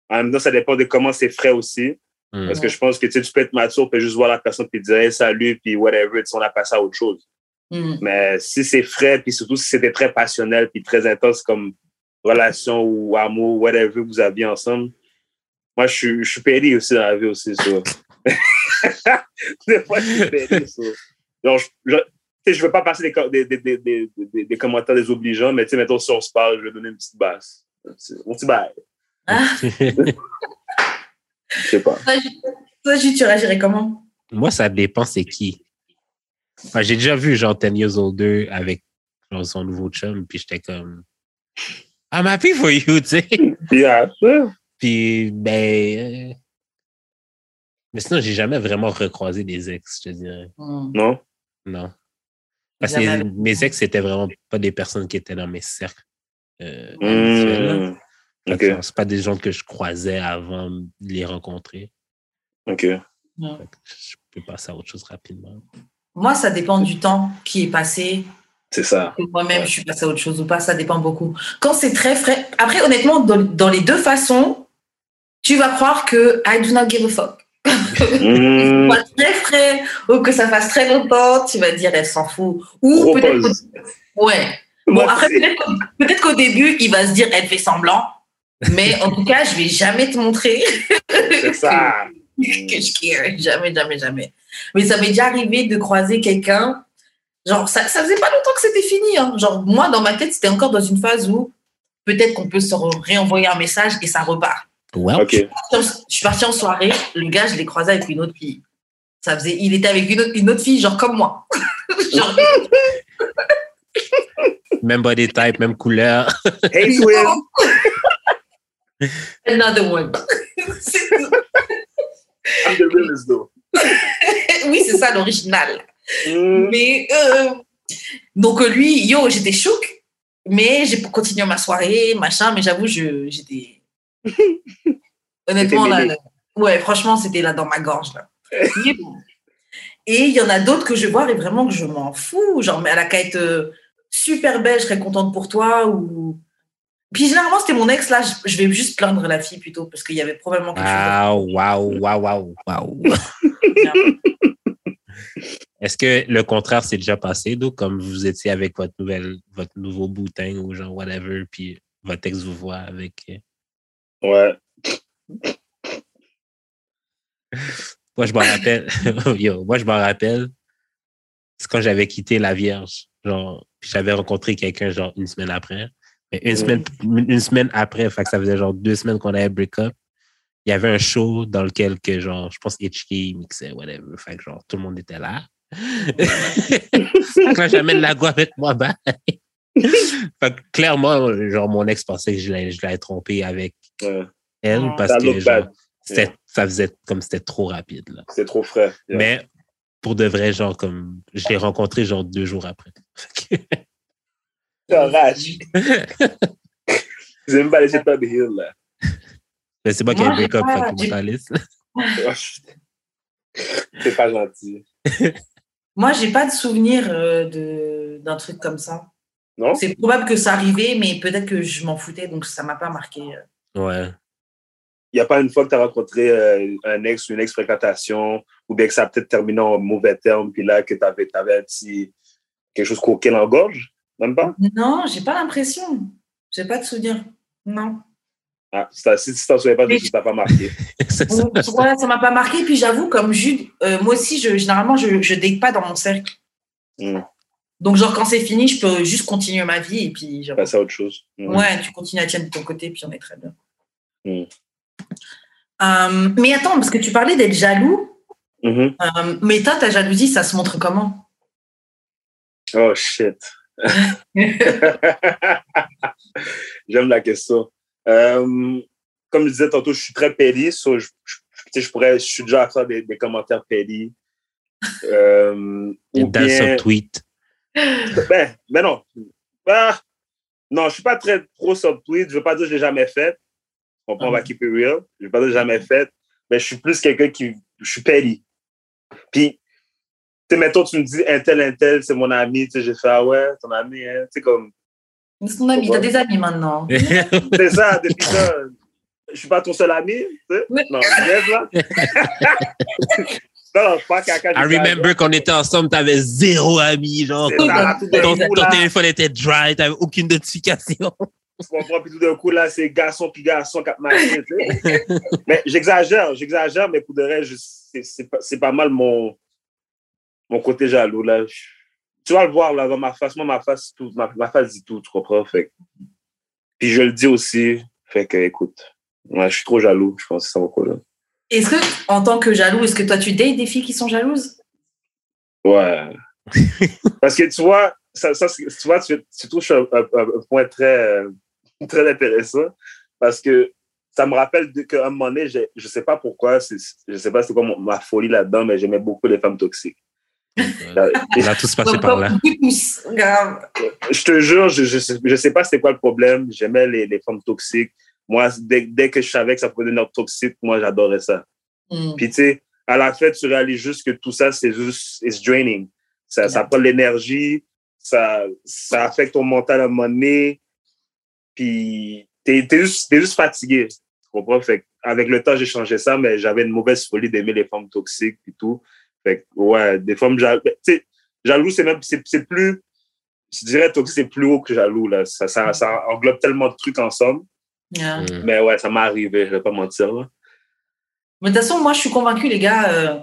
En même temps, ça dépend de comment c'est frais aussi. Hmm. Parce que je pense que tu sais, tu peux être mature, puis juste voir la personne, puis dire hey, salut, puis whatever, on a passé à autre chose. Hmm. Mais si c'est frais, puis surtout si c'était très passionnel, puis très intense comme relation ou amour, whatever vous aviez ensemble, moi, je suis, je suis péri aussi dans la vie aussi, ça. *laughs* Des fois, je suis péri, ça. Je, je, veux pas passer des, co- des, des, des, des, des- des commentaires désobligeants, mais tu sais, mettons, si on se parle, je vais donner une petite basse. Un petit- Mon petit bail. Je sais pas. Toi, tu réagirais comment? Moi, ça dépend c'est qui. Enfin, j'ai déjà vu genre 10 Years Older avec genre, son nouveau chum, puis j'étais comme I'm happy for you, tu sais. Yeah. Puis, ben. euh, Mais sinon, j'ai jamais vraiment recroisé des ex, je te dirais. Hmm. Non? Non. Parce que mes ex, c'était vraiment pas des personnes qui étaient dans mes cercles. Euh, habituels, là. Hmm. Fait Ok, que C'est pas des gens que je croisais avant de les rencontrer. ok. Je peux passer à autre chose rapidement. Moi, ça dépend du temps qui est passé. C'est ça. Moi-même, je suis passée à autre chose ou pas, ça dépend beaucoup. Quand c'est très frais. Après, honnêtement, dans, dans les deux façons, tu vas croire que I do not give a fuck. *laughs* Hmm. soit très frais ou que ça fasse très longtemps, tu vas dire elle s'en fout. Ou peut-être. Ouais. Bon, Moi, après, c'est- peut-être qu'au- peut-être qu'au début, il va se dire elle fait semblant. Mais en tout cas, je vais jamais te montrer c'est ça. *laughs* que je care. Jamais, jamais, jamais. Mais ça m'est déjà arrivé de croiser quelqu'un. Genre, ça, ça faisait pas longtemps que c'était fini. hein. Genre, moi, dans ma tête, c'était encore dans une phase où peut-être qu'on peut se réenvoyer un message et ça repart. Well, Ok. Je suis partie en soirée, le gars, je l'ai croisé avec une autre fille. Ça faisait, il était avec une autre, une autre fille, genre comme moi. *laughs* genre, même body type, même couleur. Hey. *laughs* another one. I'm the realest, though. oui, c'est ça l'original. Hmm. Mais euh, donc euh, lui, yo, j'étais chouk, mais j'ai continué ma soirée, machin. Mais j'avoue, je j'étais *laughs* honnêtement là, ouais, franchement, c'était là dans ma gorge là. *laughs* Et il y en a d'autres que je vois et vraiment que je m'en fous. Genre, mais elle a qu'à être euh, super belle, je serais contente pour toi ou. Puis généralement, c'était mon ex là. Je, vais juste plaindre la fille plutôt parce qu'il y avait probablement quelque chose. Waouh, waouh, waouh, waouh, waouh. *laughs* Est-ce que le contraire s'est déjà passé, donc comme vous étiez avec votre nouvelle, votre nouveau boutin ou genre whatever, puis votre ex vous voit avec. euh, Ouais. Moi, je m'en rappelle. *laughs* Yo, moi, je m'en rappelle. C'est quand j'avais quitté la Vierge. Genre, puis j'avais rencontré quelqu'un, genre, une semaine après. Mais une, semaine, une semaine après, fait que ça faisait genre deux semaines qu'on avait break-up. Il y avait un show dans lequel, que, genre, je pense HK mixait, whatever. Fait que, genre, tout le monde était là. *laughs* fait que là, j'amène la go avec moi, bye. fait que, clairement, genre, mon ex pensait que je l'avais trompé avec ouais. elle Ah. parce Ça que, genre, c'était- ça faisait comme c'était trop rapide, là. C'est trop frais. Yeah. Mais pour de vrai, genre, comme, je l'ai rencontré, genre, deux jours après. *laughs* C'est un rage. Vous *laughs* aimez pas laisser Todd Hill, là. Mais c'est moi qui ai Moi, break up, j'ai fait pas- que j'ai- mon calice. C'est pas gentil. *laughs* Moi, j'ai pas de souvenir euh, de d'un truc comme ça. Non? C'est probable que ça arrivait, mais peut-être que je m'en foutais, donc ça m'a pas marqué. Ouais. Il n'y a pas une fois que tu as rencontré euh, un ex ou une ex-fréquentation, ou bien que ça a peut-être terminé en mauvais terme, puis là, que tu avais, un petit. quelque chose coquin en gorge? Même pas? Non, j'ai pas l'impression. J'ai pas de souvenir. Non. Ah, si t'as- tu t'en souviens pas, Mais- ça t'a pas marqué. Ça. *laughs* Ouais, ça m'a pas marqué. Puis j'avoue, comme Jude, euh, moi aussi, je, généralement, je, je date pas dans mon cercle. Hmm. Donc, genre, quand c'est fini, je peux juste continuer ma vie et puis, genre, Passer à autre chose. Hmm. ouais, tu continues à tienne de ton côté, puis on est très bien. Mm. Euh, mais attends, parce que tu parlais d'être jaloux, Mhm. euh, mais toi, ta jalousie, ça se montre comment? Oh shit. *laughs* J'aime la question. Euh, comme je disais tantôt, je suis très pédé, so je, je, je pourrais, je suis déjà à faire des, des commentaires pédés. Euh, ou dans bien, tweet. ben, ben non. Ah, non, je suis pas très pro subtweet. Je veux pas dire que je l'ai jamais fait. On va keep it real. Je veux pas dire que je l'ai jamais fait. Mais je suis plus quelqu'un qui, je suis pédé. Puis, sais, mettons, tu me dis, un tel, un tel, c'est mon ami. Tu sais, j'ai fait, ah ouais, ton ami, hein. Tu sais, comme, C'est ton ami, t'as des amis maintenant. *laughs* C'est ça, depuis ça. Je suis pas ton seul ami, tu sais? Oui. Non, yes, là. *laughs* non, pas caca. I remember qu'on était ensemble, t'avais zéro ami, genre. Ça, Ton, ton téléphone était dry, t'avais aucune notification. *laughs* tu comprends, puis tout d'un coup, là, c'est garçon puis garçon qui a marché, tu sais. Mais j'exagère, j'exagère, mais pour de vrai, c'est- c'est pas, c'est pas mal mon, mon côté jaloux, là. Tu vas le voir, là, dans ma face. Moi, ma face, tout, ma, ma face dit tout, tu comprends? Fait Puis je le dis aussi. Fait que, écoute, ouais, je suis trop jaloux, je pense que c'est ça mon problème. Est-ce que, en tant que jaloux, est-ce que toi, tu dates des filles qui sont jalouses? Ouais. *laughs* Parce que tu vois, ça, ça, tu vois, tu, tu touches un, un- un point très, euh, très intéressant parce que ça me rappelle qu'à un moment donné, je sais pas pourquoi, c'est- je sais pas c'est quoi ma folie là-dedans, mais j'aimais beaucoup les femmes toxiques. Là, On a tous passé par là. je te jure, je, je, sais- je sais pas c'était quoi le problème. J'aimais les, les femmes toxiques. Moi, dès, dès que je savais que ça pouvait devenir toxique, moi, j'adorais ça. Mm. Puis, tu sais, à la fin, tu réalises juste que tout ça, c'est juste, it's draining. Ça, ça prend de l'énergie, ça, ça affecte ton mental à un moment donné. Puis, t'es, t'es juste, t'es juste fatigué. Tu comprends? Fait avec le temps, j'ai changé ça, mais j'avais une mauvaise folie d'aimer les femmes toxiques et tout. Fait que, ouais, des femmes jaloux. Tu sais, jaloux, c'est même, c'est, c'est plus, je dirais toxique, c'est plus haut que jaloux, là. Ça, ça, ça englobe tellement de trucs ensemble. Yeah. Mm. Mais ouais, ça m'est arrivé, je vais pas mentir, là. Mais de toute façon, moi, je suis convaincue, les gars, euh,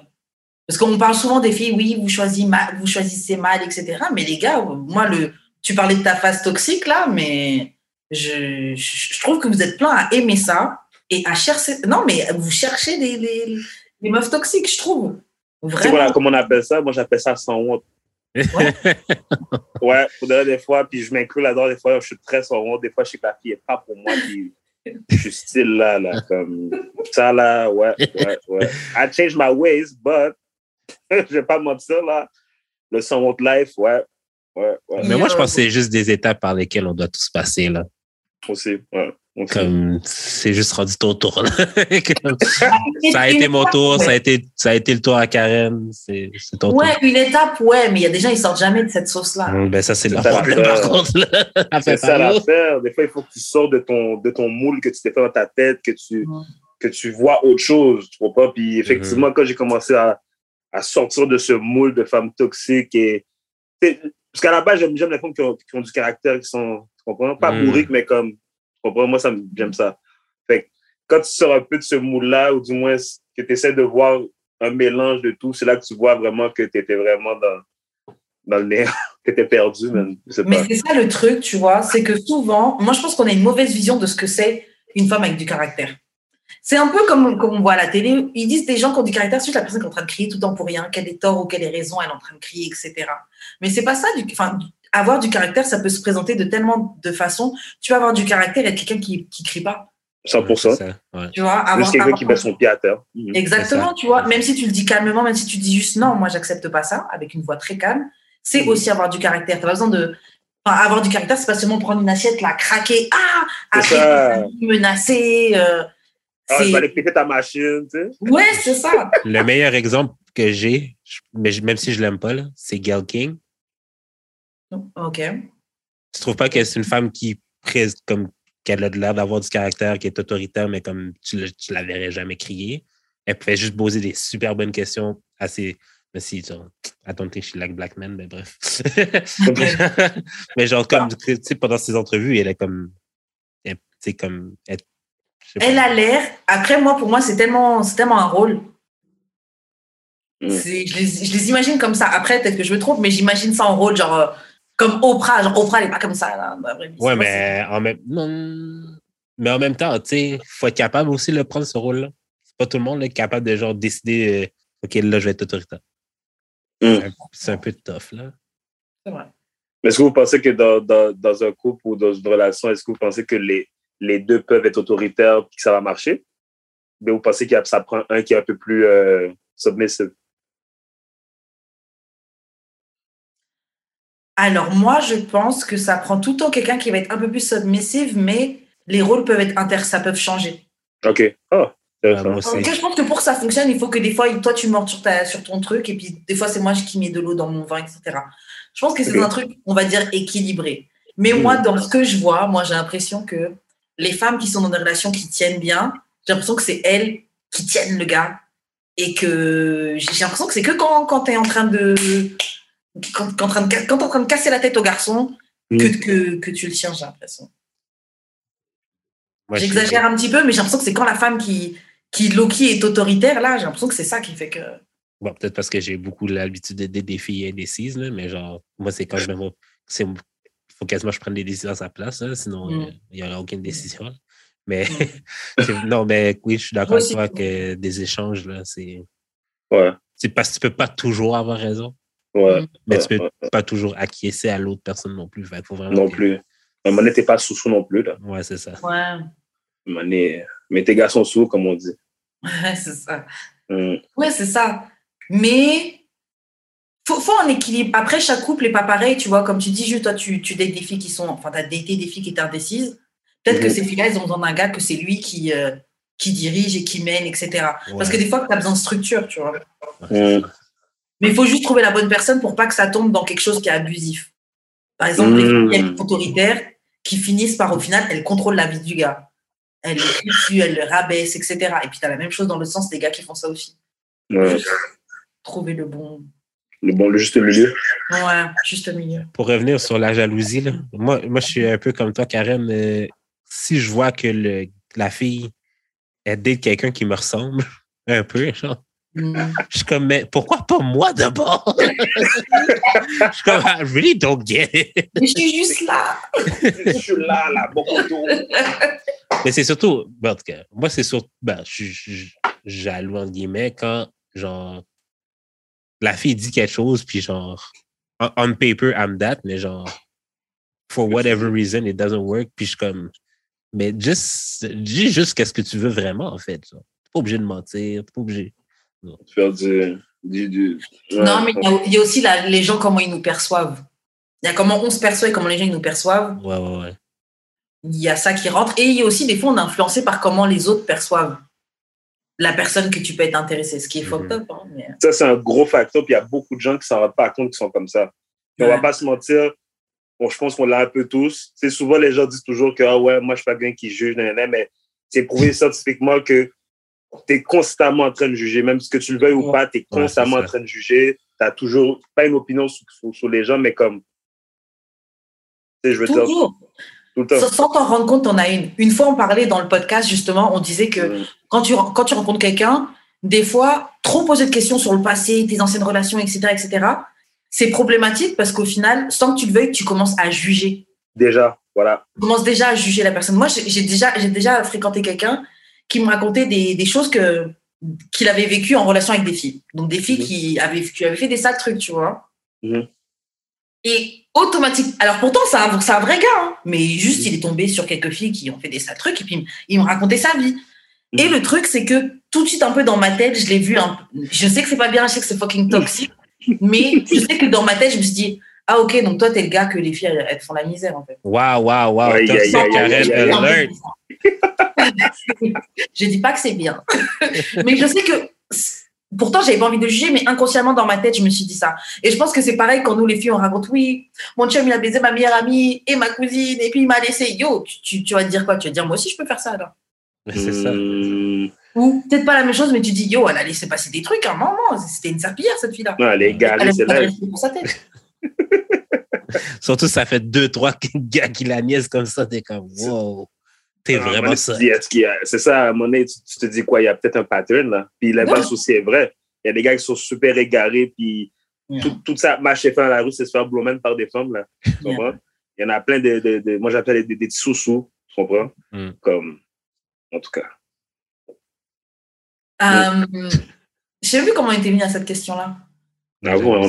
parce qu'on parle souvent des filles, oui, vous choisissez mal, vous choisissez mal, etc. Mais les gars, moi, le, tu parlais de ta phase toxique, là, mais je, je, je trouve que vous êtes plein à aimer ça et à chercher. Non, mais vous cherchez des, des, des meufs toxiques, je trouve. Tu sais, Vraiment. voilà, comment on appelle ça? Moi, j'appelle ça sans honte. Ouais, pour de vrai, des fois, puis je m'inclus là-dedans, des fois, je suis très sans honte. Des fois, je sais que la fille est pas pour moi, puis je suis style là, là, comme ça, là, ouais, ouais, ouais. I changed my ways, but *laughs* je vais pas mentir, là. Le sans honte life, ouais, ouais, ouais, Mais moi, je pense que c'est juste des étapes par lesquelles on doit tous passer, là. aussi, ouais. Comme, c'est juste rendu ton tour, là. *laughs* Comme, *laughs* ça a été mon tour, ça a été, ça a été le tour à Karen, c'est ton Ouais, tour. une étape, ouais, mais il y a des gens, ils sortent jamais de cette sauce-là. Hum, Ben, ça, c'est leur problème, par contre, *laughs* C'est ça l'affaire. Des fois, il faut que tu sors de ton, de ton moule que tu t'es fait dans ta tête, que tu, Ouais. que tu vois autre chose, tu vois pas. Puis effectivement, quand j'ai commencé à, à sortir de ce moule de femmes toxiques et. Parce qu'à la base, j'aime les femmes qui ont, qui ont du caractère, qui sont. Tu comprends? Pas Mm. bourriques, mais comme. Comprends? Moi, ça, me- j'aime ça. Fait que quand tu sors un peu de ce moule-là, ou du moins que tu essaies de voir un mélange de tout, c'est là que tu vois vraiment que tu étais vraiment dans, dans le néant. *laughs* tu étais perdu, sais Mais c'est ça le truc, tu vois, c'est que souvent, moi je pense qu'on a une mauvaise vision de ce que c'est une femme avec du caractère. C'est un peu comme, comme on voit à la télé, ils disent des gens qui ont du caractère, c'est juste la personne qui est en train de crier tout le temps pour rien, quel est tort ou quelle est raison, elle est en train de crier, etc. Mais c'est pas ça, du, enfin, avoir du caractère, ça peut se présenter de tellement de façons. Tu vas avoir du caractère et être quelqu'un qui, qui crie pas, 100%. C'est ça, ouais. tu vois. Avoir, quelqu'un qui met son pied à terre. Mhm. Exactement, tu vois. Même si tu le dis calmement, même si tu dis juste non, moi j'accepte pas ça, avec une voix très calme, c'est Mhm. aussi avoir du caractère. T'as pas besoin de. Enfin, avoir du caractère, c'est pas seulement prendre une assiette, la craquer, ah, après ça. menacer. euh, Ah, je c'est- vais aller péter ta machine, tu sais. ouais, c'est ça. Le meilleur exemple que j'ai, mais même si je l'aime pas, là, c'est Gail King. Ok. Tu trouves pas que c'est une femme qui prés- comme qu'elle a de l'air d'avoir du caractère, qui est autoritaire, mais comme tu, le- tu la verrais jamais crier? Elle pouvait juste poser des super bonnes questions à ses, Mais si, genre, I don't think she like black men, mais bref. *laughs* mais genre, comme, tu sais, pendant ses entrevues, elle est comme. Tu sais, comme. Elle, elle a l'air. Après, moi, pour moi, c'est tellement, tellement un rôle. Mm. Je, les, je, les, imagine comme ça. Après, peut-être que je me trompe, mais j'imagine ça en rôle, genre, euh, comme Oprah. Genre, Oprah, elle n'est pas comme ça. Là, ouais, mais en, même, non, mais en même temps, tu sais, il faut être capable aussi de prendre ce rôle-là. C'est pas tout le monde qui est capable de genre décider, euh, OK, là, je vais être autoritaire. Mm. C'est un, peu tough, là. C'est vrai. Mais est-ce que vous pensez que dans, dans, dans, un couple ou dans une relation, est-ce que vous pensez que les, les deux peuvent être autoritaires et que ça va marcher? Mais vous pensez que ça prend un qui est un peu plus euh, submissive? Alors, moi, je pense que ça prend tout le temps quelqu'un qui va être un peu plus submissive, mais les rôles peuvent être inter, ça peut changer. OK. Oh, je pense que pour que ça fonctionne, il faut que des fois, toi, tu mords sur, ta, sur ton truc, et puis des fois, c'est moi qui mets de l'eau dans mon vin, etc. Je pense que c'est un truc, on va dire, équilibré. Mais moi, dans ce que je vois, moi, j'ai l'impression que les femmes qui sont dans des relations qui tiennent bien, j'ai l'impression que c'est elles qui tiennent le gars. Et que j'ai l'impression que c'est que quand, quand tu es en train de. Quand, quand, en train de, quand es en train de casser la tête au garçon, que, que, que tu le tiens, j'ai l'impression. J'exagère un petit peu, mais j'ai l'impression que c'est quand la femme qui, qui Loki est autoritaire, là, j'ai l'impression que c'est ça qui fait que. Bon, peut-être parce que j'ai beaucoup l'habitude d'aider des filles indécises, là, mais genre, moi, c'est quand je me vois. Il faut quasiment que je prenne des décisions à sa place, sinon mm. il n'y aurait aucune décision. Mais mm. *laughs* non, mais oui, je suis d'accord avec toi que des échanges, là, c'est. Ouais. C'est parce que tu peux pas toujours avoir raison. Ouais. Mm. Mais tu peux pas toujours acquiescer à l'autre personne non plus. faut vraiment non plus. Mais n'était pas sous-sous non plus. Là. Ouais, c'est ça. Ouais. Mais tes gars sont sous, comme on dit. Ouais, *laughs* c'est ça. Ouais, c'est ça. Mais faut, faut un équilibre. Après, chaque couple n'est pas pareil, tu vois. Comme tu dis, juste toi, tu, tu dates des filles qui sont. Enfin, tu as daté des filles qui étaient indécises. Peut-être que mhm. ces filles-là, elles ont besoin d'un gars que c'est lui qui, euh, qui dirige et qui mène, etc. Parce que des fois, tu as besoin de structure, tu vois. Mais il faut juste trouver la bonne personne pour pas que ça tombe dans quelque chose qui est abusif. Par exemple, les filles qui sont autoritaires, qui finissent par, au final, elles contrôlent la vie du gars. Elles le tuent, elles le rabaissent, etc. Et puis, tu as la même chose dans le sens des gars qui font ça aussi. trouver le bon, le bon, le juste milieu. Ouais, juste milieu. Pour revenir sur la jalousie, là, moi, moi, je suis un peu comme toi, Karen. Euh, si je vois que le, la fille, elle date quelqu'un qui me ressemble *laughs* un peu, genre. Je suis comme, mais pourquoi pas moi d'abord? je suis comme, I really? Don't get it. Mais je suis juste là. je suis là, là, beaucoup Mais c'est surtout, ben, en tout cas, moi, c'est surtout, ben, je suis jaloux, entre guillemets, quand, genre, la fille dit quelque chose, puis genre, on, paper, I'm that, mais genre, for whatever reason, it doesn't work, puis je suis comme, mais juste, dis juste qu'est-ce que tu veux vraiment, en fait. Tu n'es pas obligé de mentir, tu pas obligé. Non. Faire du. du, Non, mais il y, a aussi les gens, comment ils nous perçoivent. Il y a comment on se perçoit et comment les gens ils nous perçoivent. Ouais, ouais, ouais. Il y a ça qui rentre. Et il y a aussi, des fois, on est influencé par comment les autres perçoivent la personne que tu peux être intéressé, ce qui est fucked up. Hein, ça, c'est un gros facteur. Puis il y a beaucoup de gens qui s'en rendent pas compte qui sont comme ça. On va pas se mentir. Bon, je pense qu'on l'a un peu tous. C'est souvent les gens disent toujours que ah ouais, moi je suis pas bien qui juge, mais c'est prouvé scientifiquement que tu es constamment en train de juger, même si que tu le veuilles ou pas, tu es constamment en train de juger. Tu n'as toujours pas une opinion sur, les gens, mais comme. Je veux toujours. Sans t'en rendre compte, on a une. Une fois, on parlait dans le podcast, justement, on disait que quand, tu, quand tu rencontres quelqu'un, des fois, trop poser de questions sur le passé, tes anciennes relations, etc., etc., c'est problématique parce qu'au final, sans que tu le veuilles, tu commences à juger. Déjà, voilà. Tu commences déjà à juger la personne. Moi, j'ai déjà, j'ai déjà fréquenté quelqu'un qui me racontait des, des choses que qu'il avait vécues en relation avec des filles. Donc, des filles mhm. qui, avaient, qui avaient fait des sales trucs, tu vois. Mhm. Et automatique. Alors pourtant, c'est un, un, vrai gars, hein. mais juste il est tombé sur quelques filles qui ont fait des sales trucs et puis ils m'ont raconté sa vie. Et le truc, c'est que tout de suite, un peu dans ma tête, je l'ai vu. Un... Je sais que c'est pas bien, je sais que c'est fucking toxique, mais je sais que dans ma tête, je me suis dit, ah ok, donc toi, t'es le gars que les filles, elles, font la misère en fait. Waouh, waouh, waouh. *laughs* *laughs* Je dis pas que c'est bien, *laughs* mais je sais que Pourtant, j'avais pas envie de juger, mais inconsciemment dans ma tête, je me suis dit ça. Et je pense que c'est pareil quand nous, les filles, on raconte oui, mon chum, il a baisé ma meilleure amie et ma cousine, et puis il m'a laissé. Yo, tu, tu, vas te dire quoi? Tu vas te dire, moi aussi, je peux faire ça alors. C'est ça. Hmm. Ou peut-être pas la même chose, mais tu dis, yo, elle a laissé passer des trucs à un moment. C'était une serpillière, cette fille-là. Non, elle est Elle a égarée, c'est là. pour sa tête. *laughs* Surtout, ça fait deux, trois gars qui la niaisent comme ça. T'es comme, wow, moment vraiment ça. C'est ça, à un moment donné, tu, tu te dis quoi, il y a peut-être un pattern, là. Puis l'inverse aussi est vrai. Il y a des gars qui sont super égarés, puis tout, tout ça marche et fait dans la rue, c'est se faire blow par des femmes, là. Tu *laughs* Yeah. comprends? Il y en a plein de, de, de- moi j'appelle des, des, sous-sous, tu comprends? Mm. Comme, en tout cas. Euh, je sais plus comment on était venu à cette question-là. Ah bon.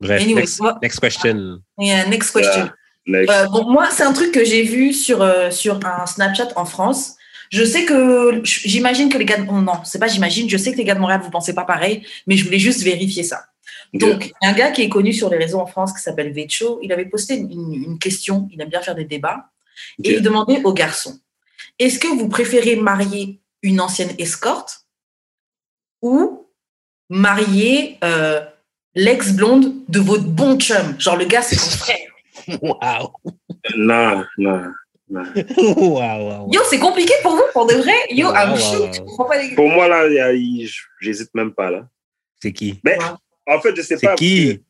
Bref, Anyway, next, next question. Yeah, next question. Euh, bon, moi, c'est un truc que j'ai vu sur, euh, sur un Snapchat en France. Je sais que j'imagine que les gars de, oh non, c'est pas j'imagine, je sais que les gars de Montréal vous pensez pas pareil, mais je voulais juste vérifier ça. Donc, un gars qui est connu sur les réseaux en France qui s'appelle Vecho, il avait posté une, question, il aime bien faire des débats, et il demandait aux garçons est-ce que vous préférez marier une ancienne escorte ou marier euh, l'ex-blonde de votre bon chum? Genre, le gars, c'est son frère. Wow. Non, non, non. wow, wow. Yo, c'est compliqué pour vous, pour de vrai Yo, Wow, I'm comprends pas les Pour moi, là, j'hésite même pas, là. C'est qui? Mais, en fait, je sais C'est pas. qui?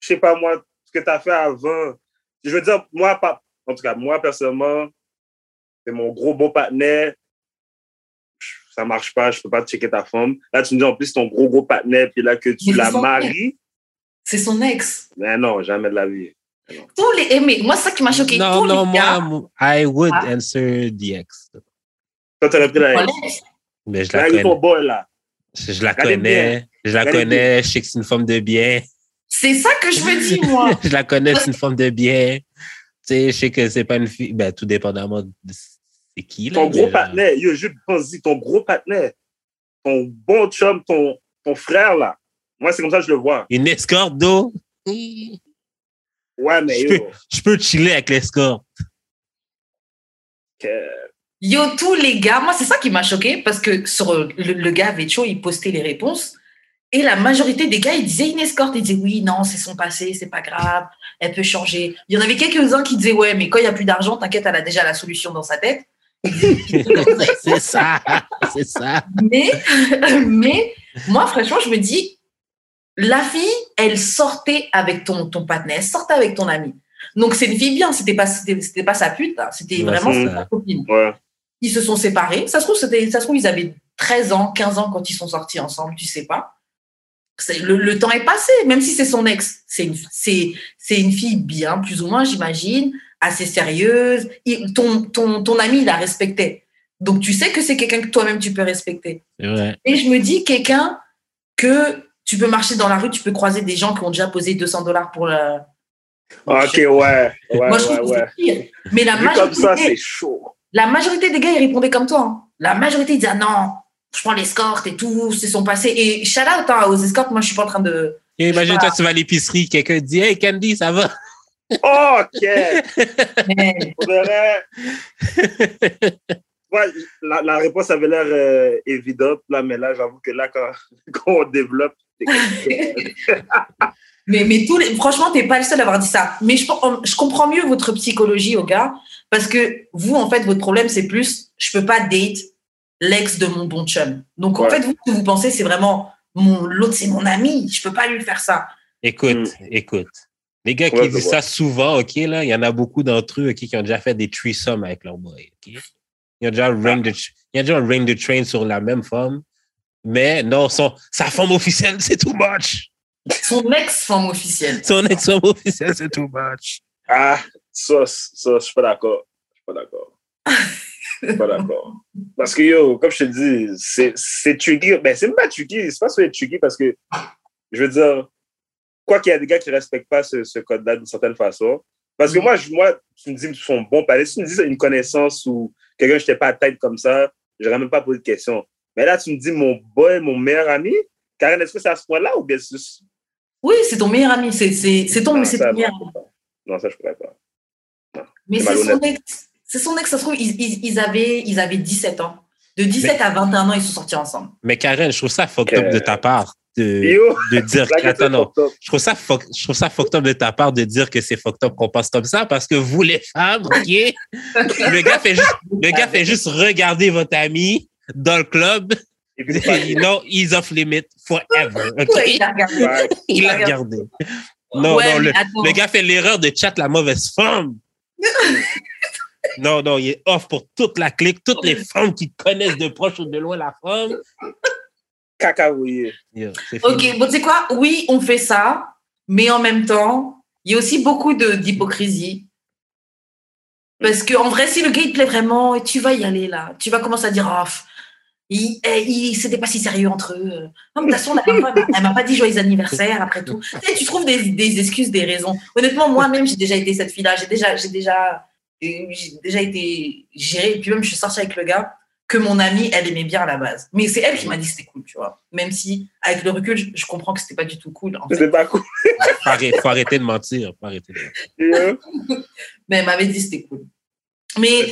je sais pas, moi, ce que tu as fait avant. Je veux dire, moi, pas, en tout cas, moi, personnellement, c'est mon gros beau partenaire. Ça marche pas, je peux pas checker ta femme. Là, tu me dis en plus ton gros gros partenaire, puis là que tu Mais la c'est maries. C'est son ex. Mais non, jamais de la vie. Tous les aimés. Moi, c'est ça qui m'a choqué. Non, Tous non, les gars, moi, I would Ah. answer the ex. Toi, tu aurais pris la l'ex. Mais je la ton connais. boy, là. Je, je la Regardez connais. Je la Regardez connais. Je sais que c'est une femme de bien. C'est ça que je me dis, moi. *laughs* je la connais, c'est une femme de bien. Tu sais, je sais que c'est pas une fille. Ben, tout dépendamment de c'est qui, là. Ton gros partenaire, yo, juste pense-y, ton gros partenaire. Ton bon chum, ton, ton frère, là. Moi, c'est comme ça que je le vois. Une escorte d'eau. Ouais, mais Je yo. Je peux chiller avec l'escorte. que- Yo, tous les gars, moi, c'est ça qui m'a choqué parce que sur euh, le, le gars Vecho, il postait les réponses et la majorité des gars, ils disaient une escorte. Ils disaient oui, non, c'est son passé, c'est pas grave, elle peut changer. Il y en avait quelques-uns qui disaient ouais, mais quand il n'y a plus d'argent, t'inquiète, elle a déjà la solution dans sa tête. *laughs* C'est ça. C'est ça. Mais, *laughs* mais moi, franchement, je me dis, la fille, elle sortait avec ton, ton partenaire, elle sortait avec ton ami. Donc, c'est une fille bien, c'était pas, c'était, pas sa pute, hein. c'était Ouais, vraiment sa copine. Ouais. Ils se sont séparés. Ça se trouve, c'était, ça se trouve, ils avaient 13 ans, 15 ans quand ils sont sortis ensemble, tu sais pas. C'est, le, le temps est passé, même si c'est son ex. C'est une, c'est, c'est une fille bien, plus ou moins, j'imagine, assez sérieuse. Il- ton, ton, ton ami, il la respectait. Donc, tu sais que c'est quelqu'un que toi-même, tu peux respecter. Et je me dis, quelqu'un que tu peux marcher dans la rue, tu peux croiser des gens qui ont déjà posé 200 dollars pour le. Ok, ouais. Ouais, Moi, je ouais, trouve que ouais. c'est pire. Mais la Vu comme ça, majorité, c'est chaud. la majorité des gars, ils répondaient comme toi. hein. La majorité, ils disaient, ah non, je prends l'escorte et tout, c'est son passé. Et shout out hein, aux escortes, moi, je suis pas en train de. Et Imagine-toi, tu vas à l'épicerie, quelqu'un te dit Hey Candy, ça va? Oh, ok. *laughs* Mais-. *laughs* Ouais, la, la réponse avait l'air euh, évidente, là, mais là, j'avoue que là, quand, *laughs* quand on développe, *laughs* Mais, mais tous les, franchement, t'es pas le seul à avoir dit ça. Mais je, je comprends mieux votre psychologie, au gars, parce que vous, en fait, votre problème, c'est plus, je peux pas date l'ex de mon bon chum. Donc, en Ouais. fait, vous, ce que vous pensez, c'est vraiment, mon, l'autre, c'est mon ami, je peux pas lui faire ça. Écoute, écoute. Les gars qui Ouais, disent ça souvent, OK, là, il y en a beaucoup d'entre eux qui ont déjà fait des threesomes avec leur boy. OK? Ils ont déjà ring il y a déjà un ring the train sur la même femme. Mais non, son, sa femme officielle, c'est too much. Son ex-femme officielle. Son ex-femme officielle, c'est too much. Ah, ça, ça, je suis pas d'accord. Je suis pas d'accord. Je suis pas d'accord. Parce que, yo, comme je te dis, c'est c'est tricky. Ben, c'est même pas tricky. C'est pas ça tricky parce que, je veux dire, quoi qu'il y a des gars qui respectent pas ce, ce code-là d'une certaine façon. Parce que Mm. moi, je, moi, tu me dis son bon palais. Si tu me dis une connaissance ou quelqu'un, je n'étais pas à tête comme ça, j'aurais même pas posé de question. Mais là, tu me dis mon boy, mon meilleur ami. Karen, est-ce que c'est à ce point-là ou bien c'est Oui, c'est ton meilleur ami. C'est, c'est, c'est ton, Non, c'est ça, ton non, meilleur je ami. Non, ça, je pourrais pas. Mais C'est c'est son ex. C'est son ex, ça se trouve, ils, ils, ils avaient, ils avaient 17 ans. De 17 à 21 ans, ils sont sortis ensemble. Mais Karen, je trouve ça fucked Que- up de ta part. De, de *laughs* dire attends, non, je trouve ça fuck- je trouve ça fucked up de ta part de dire que c'est fucked up qu'on pense comme ça parce que vous les femmes, ok, *laughs* le gars fait juste, le gars fait juste regarder votre ami dans le club, Et know, he's off limit forever, il a regardé. Ouais. il a regardé. Non, Ouais, non, le, le gars fait l'erreur de chat la mauvaise femme. *laughs* non, non, il est off pour toute la clique, toutes les femmes qui connaissent de proche ou de loin la femme. Fini. Ok, bon, tu sais quoi? Oui, on fait ça, mais en même temps, il y a aussi beaucoup de- d'hypocrisie. Parce qu'en vrai, si le gars il te plaît vraiment, et tu vas y aller là, tu vas commencer à dire, oh, pff, il, eh, il- c'était pas si sérieux entre eux. Non, mais de toute façon, elle m'a- elle m'a pas dit joyeux anniversaire après tout. Tu, sais, tu trouves des, des excuses, des raisons. Honnêtement, moi-même, j'ai déjà été cette fille-là. J'ai déjà, j'ai déjà, j'ai déjà été gérée. Et puis même, je suis sortie avec le gars que mon amie, elle aimait bien à la base. Mais c'est elle qui m'a dit que c'était cool, tu vois. Même si, avec le recul, je, je comprends que c'était pas du tout cool. En fait. C'est pas cool. Faut arrêter, faut arrêter de mentir. Faut arrêter de mentir. Yo. *laughs* Mais elle m'avait dit que c'était cool. Mais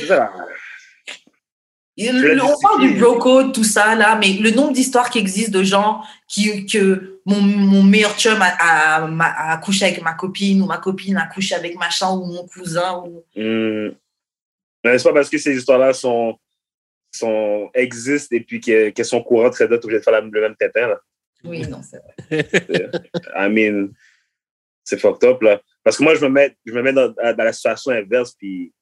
le- on parle du bro code, tout ça, là, mais le nombre d'histoires qui existent de gens qui, que mon, mon meilleur chum a, a, a- a couché avec ma copine ou ma copine a couché avec machin ou mon cousin. Ou... Hmm. Mais c'est pas parce que ces histoires-là sont, sont, existent et puis que- qu'elles sont courantes que d'autres obligés de faire la- le même tétin. Là. Oui, non, c'est vrai. *laughs* I mean, c'est fucked up. Là. Parce que moi, je me mets, je me mets dans, dans la situation inverse puis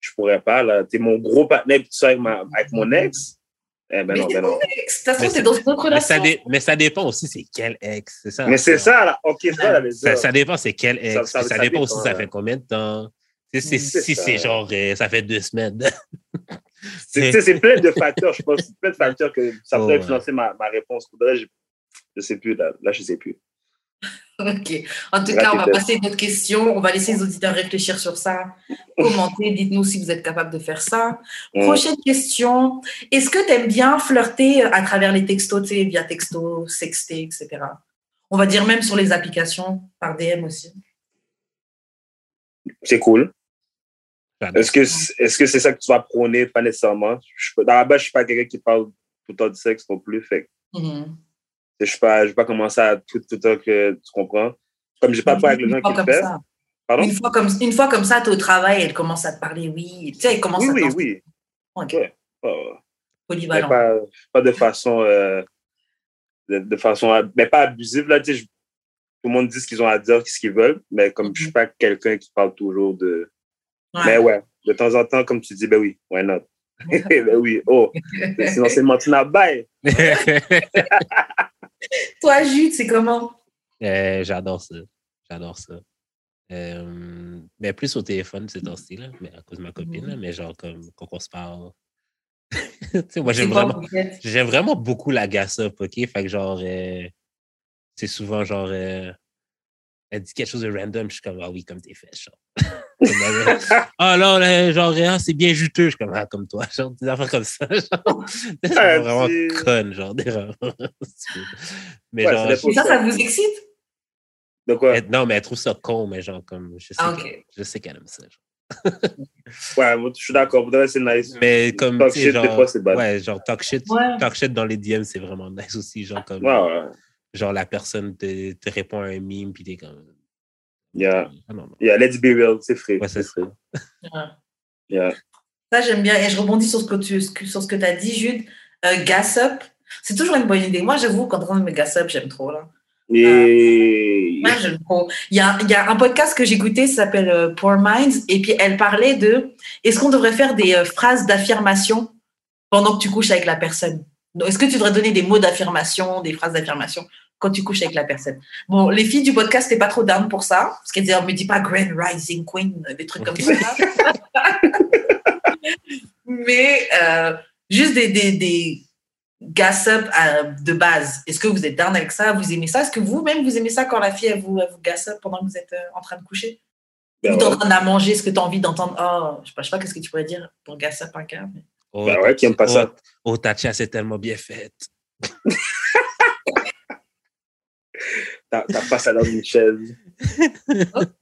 je pourrais pas. Là. T'es mon gros partenaire puis tu sors avec, ma, avec mon ex? Eh ben mais non, c'est ben non. ex. De toute Mais façon, t'es dans une autre Mais ça, relation. dé- mais ça dépend aussi, c'est quel ex. C'est ça. Mais c'est ça, là. Ok, c'est ça, là, Ça, ça dépend, c'est quel ex. Ça- Ça, ça- ça dépend aussi, ça fait combien de temps. Sais, Mm, c'est- c'est si c'est genre, euh, ça fait deux semaines. *laughs* C'est plein de facteurs, je pense. C'est plein de facteurs que ça Oh, pourrait ouais. influencer ma, ma réponse. Je, je sais plus, là. Là, je sais plus. Ok. En tout Là, cas, on va passer à une autre question. On va laisser les auditeurs réfléchir sur ça. Commentez, dites-nous si vous êtes capable de faire ça. Mm. Prochaine question. Est-ce que tu aimes bien flirter à travers les textos, tu sais, via texto, sexter, etc. On va dire même sur les applications, par DM aussi. C'est cool. Est-ce que c'est est -ce c'est ça que tu vas prôner? Pas nécessairement. Je, dans la base, je suis pas quelqu'un qui parle tout le temps de sexe non plus. Fait que Mhm. je ne vais, pas commencer à tout, tout le temps que tu comprends. Comme j'ai pas peur avec les Une gens fois qui le. Pardon? Une fois comme, une fois comme ça, tu es au travail, elle commence à te parler, oui. Tu sais, elle commence Oui, à oui, te oui. Ok. Ouais. Oh, polyvalent. pas, pas de façon. euh, de, de façon. Mais pas abusive, là. Tu sais, tout le monde dit ce qu'ils ont à dire, ce qu'ils veulent. Mais comme je suis pas quelqu'un qui parle toujours de. Ouais. Mais ouais, de temps en temps, comme tu dis, ben oui, why not? *laughs* ben oui, oh, *laughs* sinon c'est menti na bail. Toi, Jude, c'est comment? Euh, J'adore ça. J'adore ça. Euh, mais plus au téléphone ces temps-ci, là, mais à cause de ma copine, là, mais genre comme quand on se parle. *laughs* Tu sais, moi, C'est j'aime vraiment, en fait vraiment beaucoup la gossip, OK? Fait que genre, euh, c'est souvent genre, euh, elle dit quelque chose de random, je suis comme, ah oui, comme tes fesses, genre. *laughs* Ah non, là, genre, ah, c'est bien juteux, je suis comme, ah, comme toi, *laughs* genre, des affaires comme ça, genre. *laughs* C'est Ah, vraiment tu- conne, genre, des Mais Ouais, genre. Et ça, ça vous excite? De quoi? elle- non, mais elle trouve ça con, mais genre, comme, je sais, Ah, je sais qu'elle aime ça. genre. Ouais, moi, je suis d'accord. C'est nice. Mais comme, Talk shit, genre, des fois, c'est bad. ouais, genre, talk shit, Ouais. talk shit dans les DM, c'est vraiment nice aussi, genre, comme, Ouais, ouais. genre, la personne te, te répond à un meme, puis t'es comme, Yeah. ah. Yeah, let's be real, c'est frais. Ouais, c'est frais. Yeah. Ça, j'aime bien. Et je rebondis sur ce que tu sur ce que as dit, Jude. Euh, gas up, c'est toujours une bonne idée. Moi, j'avoue, quand on me gas up, j'aime trop. Là. Et. Moi, j'aime trop. Il y a, il y a un podcast que j'ai écouté, ça s'appelle euh, Poor Minds, et puis elle parlait de est-ce qu'on devrait faire des euh, phrases d'affirmation pendant que tu couches avec la personne? Est-ce que tu devrais donner des mots d'affirmation, des phrases d'affirmation? Quand tu couches avec la personne Bon, les filles du podcast, t'es pas trop down pour ça, parce qu'elles disaient, oh, me dis pas Grand Rising Queen, des trucs comme ça. *laughs* Mais euh, juste des, des, des gas-up euh, de base. Est-ce que vous êtes down avec ça? Vous aimez ça? Est-ce que vous-même, vous aimez ça quand la fille, elle vous, elle vous gas-up pendant que vous êtes euh, en train de coucher? Ben Ou t'es en train de manger Est-ce que tu as envie d'entendre Oh, je sais pas, je sais pas qu'est-ce que tu pourrais dire pour gas-up un gars mais- Oh, Ben ouais, qui aime pas oh, ça. Oh, ta chasse est tellement bien faite. *laughs* T'as t'as pas ça dans une chaise. *laughs*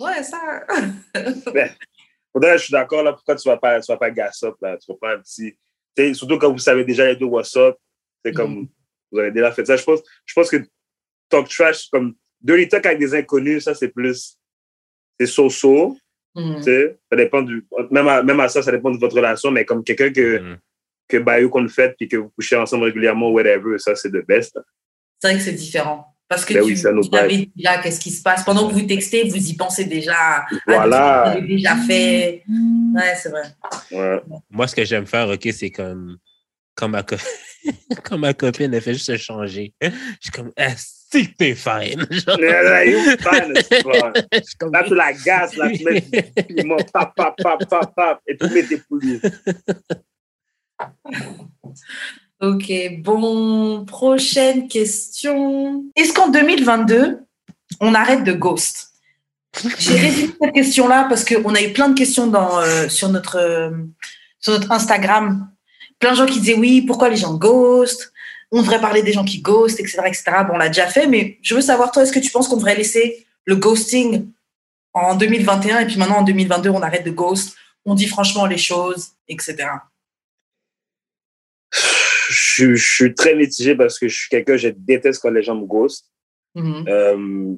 Ouais, ça. *laughs* De vrai, je suis d'accord, là. Pourquoi tu vas pas, tu vas pas gas up, là? Tu vas pas un petit. tu sais, surtout quand vous savez déjà les deux what's up. C'est comme. vous avez déjà fait ça. Je pense, je pense que talk trash, comme dirty talk avec des inconnus, ça, c'est plus, c'est so-so. Tu sais, ça dépend du, même à, même à ça, ça dépend de votre relation, mais comme quelqu'un que, Mm. que Bayou qu'on le fait puis que vous couchez ensemble régulièrement, whatever, ça, c'est the best. C'est vrai que c'est différent. Parce que Ben tu, oui, déjà qu'est-ce qui se passe? Pendant que vous textez, vous y pensez déjà. des Voilà. Vous avez déjà fait. Ouais, c'est vrai. Ouais. Moi, ce que j'aime faire, OK, c'est comme, comme, ma, co- *laughs* comme ma copine, elle fait juste se changer. Je suis comme, ah, si t'es fine. *laughs* Genre. You fine *laughs* suis comme, Là, tu la gaz, là, tu mets du piment, pap, pap, pap, pap, pap, et tu mets tes poulies. Ok, bon, prochaine question. Est-ce qu'en 2022, on arrête de ghost? J'ai résumé cette question-là parce qu'on a eu plein de questions euh, sur, notre, euh, sur notre Instagram. Plein de gens qui disaient oui, pourquoi les gens ghost On devrait parler des gens qui ghost, etc. etc. Bon, on l'a déjà fait, mais je veux savoir, toi, est-ce que tu penses qu'on devrait laisser le ghosting en 2021 et puis maintenant en 2022, on arrête de ghost, on dit franchement les choses, etc. Je, je suis très mitigé parce que je suis quelqu'un, je déteste quand les gens me ghostent. Mhm. Euh,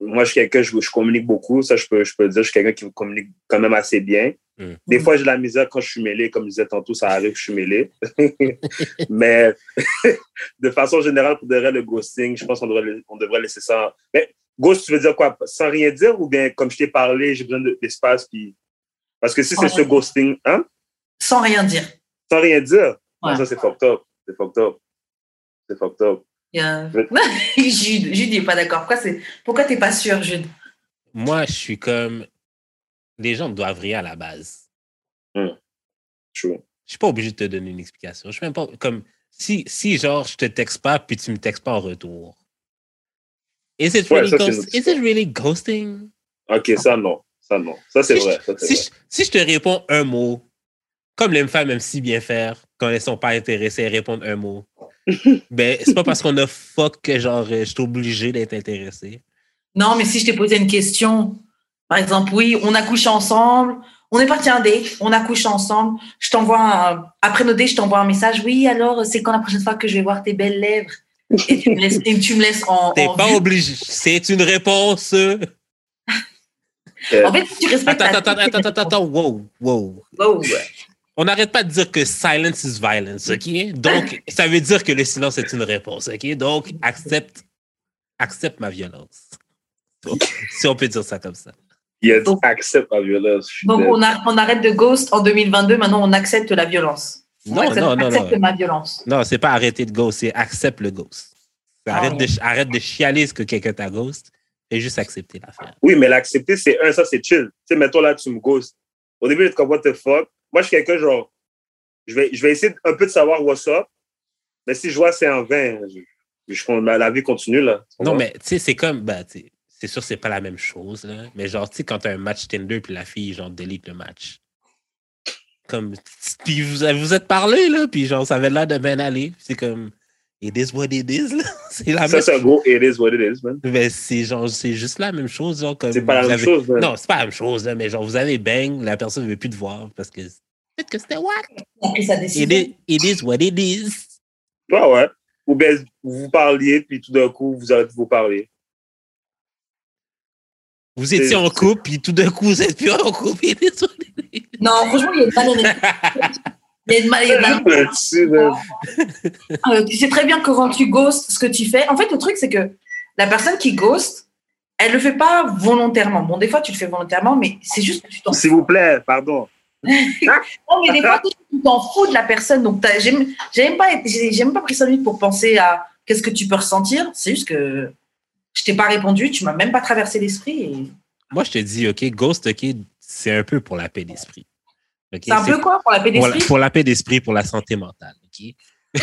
moi, je suis quelqu'un, je, je communique beaucoup. Ça, je peux, je peux le dire. Je suis quelqu'un qui communique quand même assez bien. Mm. Des fois, j'ai de la misère quand je suis mêlé. Comme je disais tantôt, ça arrive que je suis mêlé. *laughs* Mais *laughs* de façon générale, pour de vrai, le ghosting, je pense qu'on devrait, on devrait laisser ça. Mais ghost, tu veux dire quoi? Sans rien dire ou bien comme je t'ai parlé, j'ai besoin de- d'espace? Puis... Parce que si c'est ce ghosting, hein? Sans rien dire. Sans rien dire, non, ça, c'est fucked up. C'est fucked up. C'est fucked up. *laughs* Jude, Jude n'est pas d'accord. Pourquoi, c'est... Pourquoi t'es pas sûr, Jude? Moi, je suis comme, les gens doivent rien à la base. True. Je suis pas obligé de te donner une explication. Je suis même pas comme si, si genre je te texte pas puis tu me textes pas en retour. Is it Ouais, really, ça, c'est ghost- notre is it really ghosting? OK, ça, non. Ça, non. Ça, c'est si, vrai. Je, Ça, c'est si, vrai. je, si je te réponds un mot, comme les femmes aiment si bien faire, quand elles sont pas intéressées, elles répondent un mot. *laughs* ben, c'est pas parce qu'on a fuck que genre euh, je suis obligé d'être intéressé. Non, mais si je t'ai posé une question, par exemple, oui, on a couché ensemble, on est parti un date, on a couché ensemble, je t'envoie un- après nos dates, je t'envoie un message, oui, alors c'est quand la prochaine fois que je vais voir tes belles lèvres? Et tu me laisses, tu me laisses en, T'es en pas vue. obligé. C'est une réponse. En fait, tu respectes Attends, attends, attends, attends, attends, wow, wow. Oh, On n'arrête pas de dire que silence is violence, OK? Donc, ça veut dire que le silence est une réponse, OK? Donc, accepte, accepte ma violence. Si on peut dire ça comme ça. Dit Donc- accept la violence. Donc on, a, on arrête de ghost en 2022, maintenant on accepte la violence. On Non, accepte, non, non, accepte non. ma violence. Non, c'est pas arrêter de ghost, c'est accepte le ghost. Ah Arrête, ouais. de, arrête de chialer ce que quelqu'un t'a ghost et juste accepter l'affaire. Oui, mais l'accepter, c'est un, ça, c'est chill. Tu sais, mettons là, tu me ghostes. Au début, je te comme, what the fuck? Moi, je suis quelqu'un, genre, je vais, je vais essayer un peu de savoir what's up. Mais si je vois c'est en vain, je, je- la, la vie continue, là. Non, mais tu sais, c'est comme, ben, c'est sûr, c'est pas la même chose, là. Mais genre, tu sais, quand t'as un match Tinder puis la fille, genre, delete le match. Comme, puis vous, vous êtes parlé, là, puis genre, ça avait l'air de bien aller. C'est comme, it is what it is, là. *laughs* C'est la Ça, même c'est un gros it is what it is, man. Mais c'est genre, c'est juste la même chose, genre, comme. C'est pas la même avez- chose, man. Non, c'est pas la même chose, là, mais genre, vous avez bang, la personne ne veut plus te voir parce que peut-être que c'était whack. On a pris sa It is, it is what it is. Ouais, ouais. Ou bien, vous parliez, puis tout d'un coup, vous arrêtez de vous parler. Vous étiez C'est- en couple, puis tout d'un coup, vous êtes plus en couple. It is what it is. Non, franchement, il y a une malhonnêteté. *laughs* Il y a une *laughs* tu sais très bien que quand tu ghostes, ce que tu fais. En fait, le truc, c'est que la personne qui ghost, elle le fait pas volontairement. Bon, des fois, tu le fais volontairement, mais c'est juste que tu t'en S'il vous plaît, pardon. *laughs* Non, mais des fois, tu t'en fous de la personne. Donc, j'ai même pas, même pas pris 5 minutes pour penser à qu'est-ce que tu peux ressentir. C'est juste que je t'ai pas répondu, tu m'as même pas traversé l'esprit. et- Moi, je te dis, OK, Ghost, OK, c'est un peu pour la paix d'esprit. OK? C'est un peu quoi pour la paix d'esprit? pour la paix d'esprit, pour la santé mentale. OK? *laughs*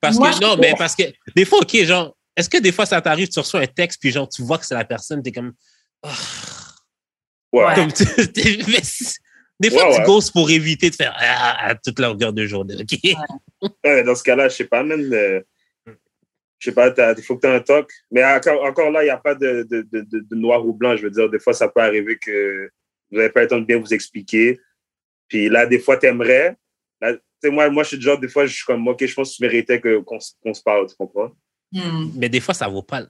parce Moi, que, non, mais parce que des fois, OK, genre, est-ce que des fois, ça t'arrive, tu reçois un texte, puis genre, tu vois que c'est la personne, t'es comme. Ah. Ouais. Comme tu- *laughs* des fois, Ouais, tu ouais. ghostes pour éviter de faire ah, à toute longueur de journée. OK? Ouais, *laughs* dans ce cas-là, je sais pas, même. euh, je sais pas, il faut que tu aies un talk. Mais encore, encore là, il n'y a pas de, de, de, de- de noir ou blanc. Je veux dire, des fois, ça peut arriver que vous n'avez pas le temps de bien vous expliquer. Puis là, des fois, tu aimerais, moi, moi, je suis genre, des fois, je suis comme, OK, je pense que tu méritais qu'on se parle, tu comprends? Hmm. Mais des fois, ça vaut pas.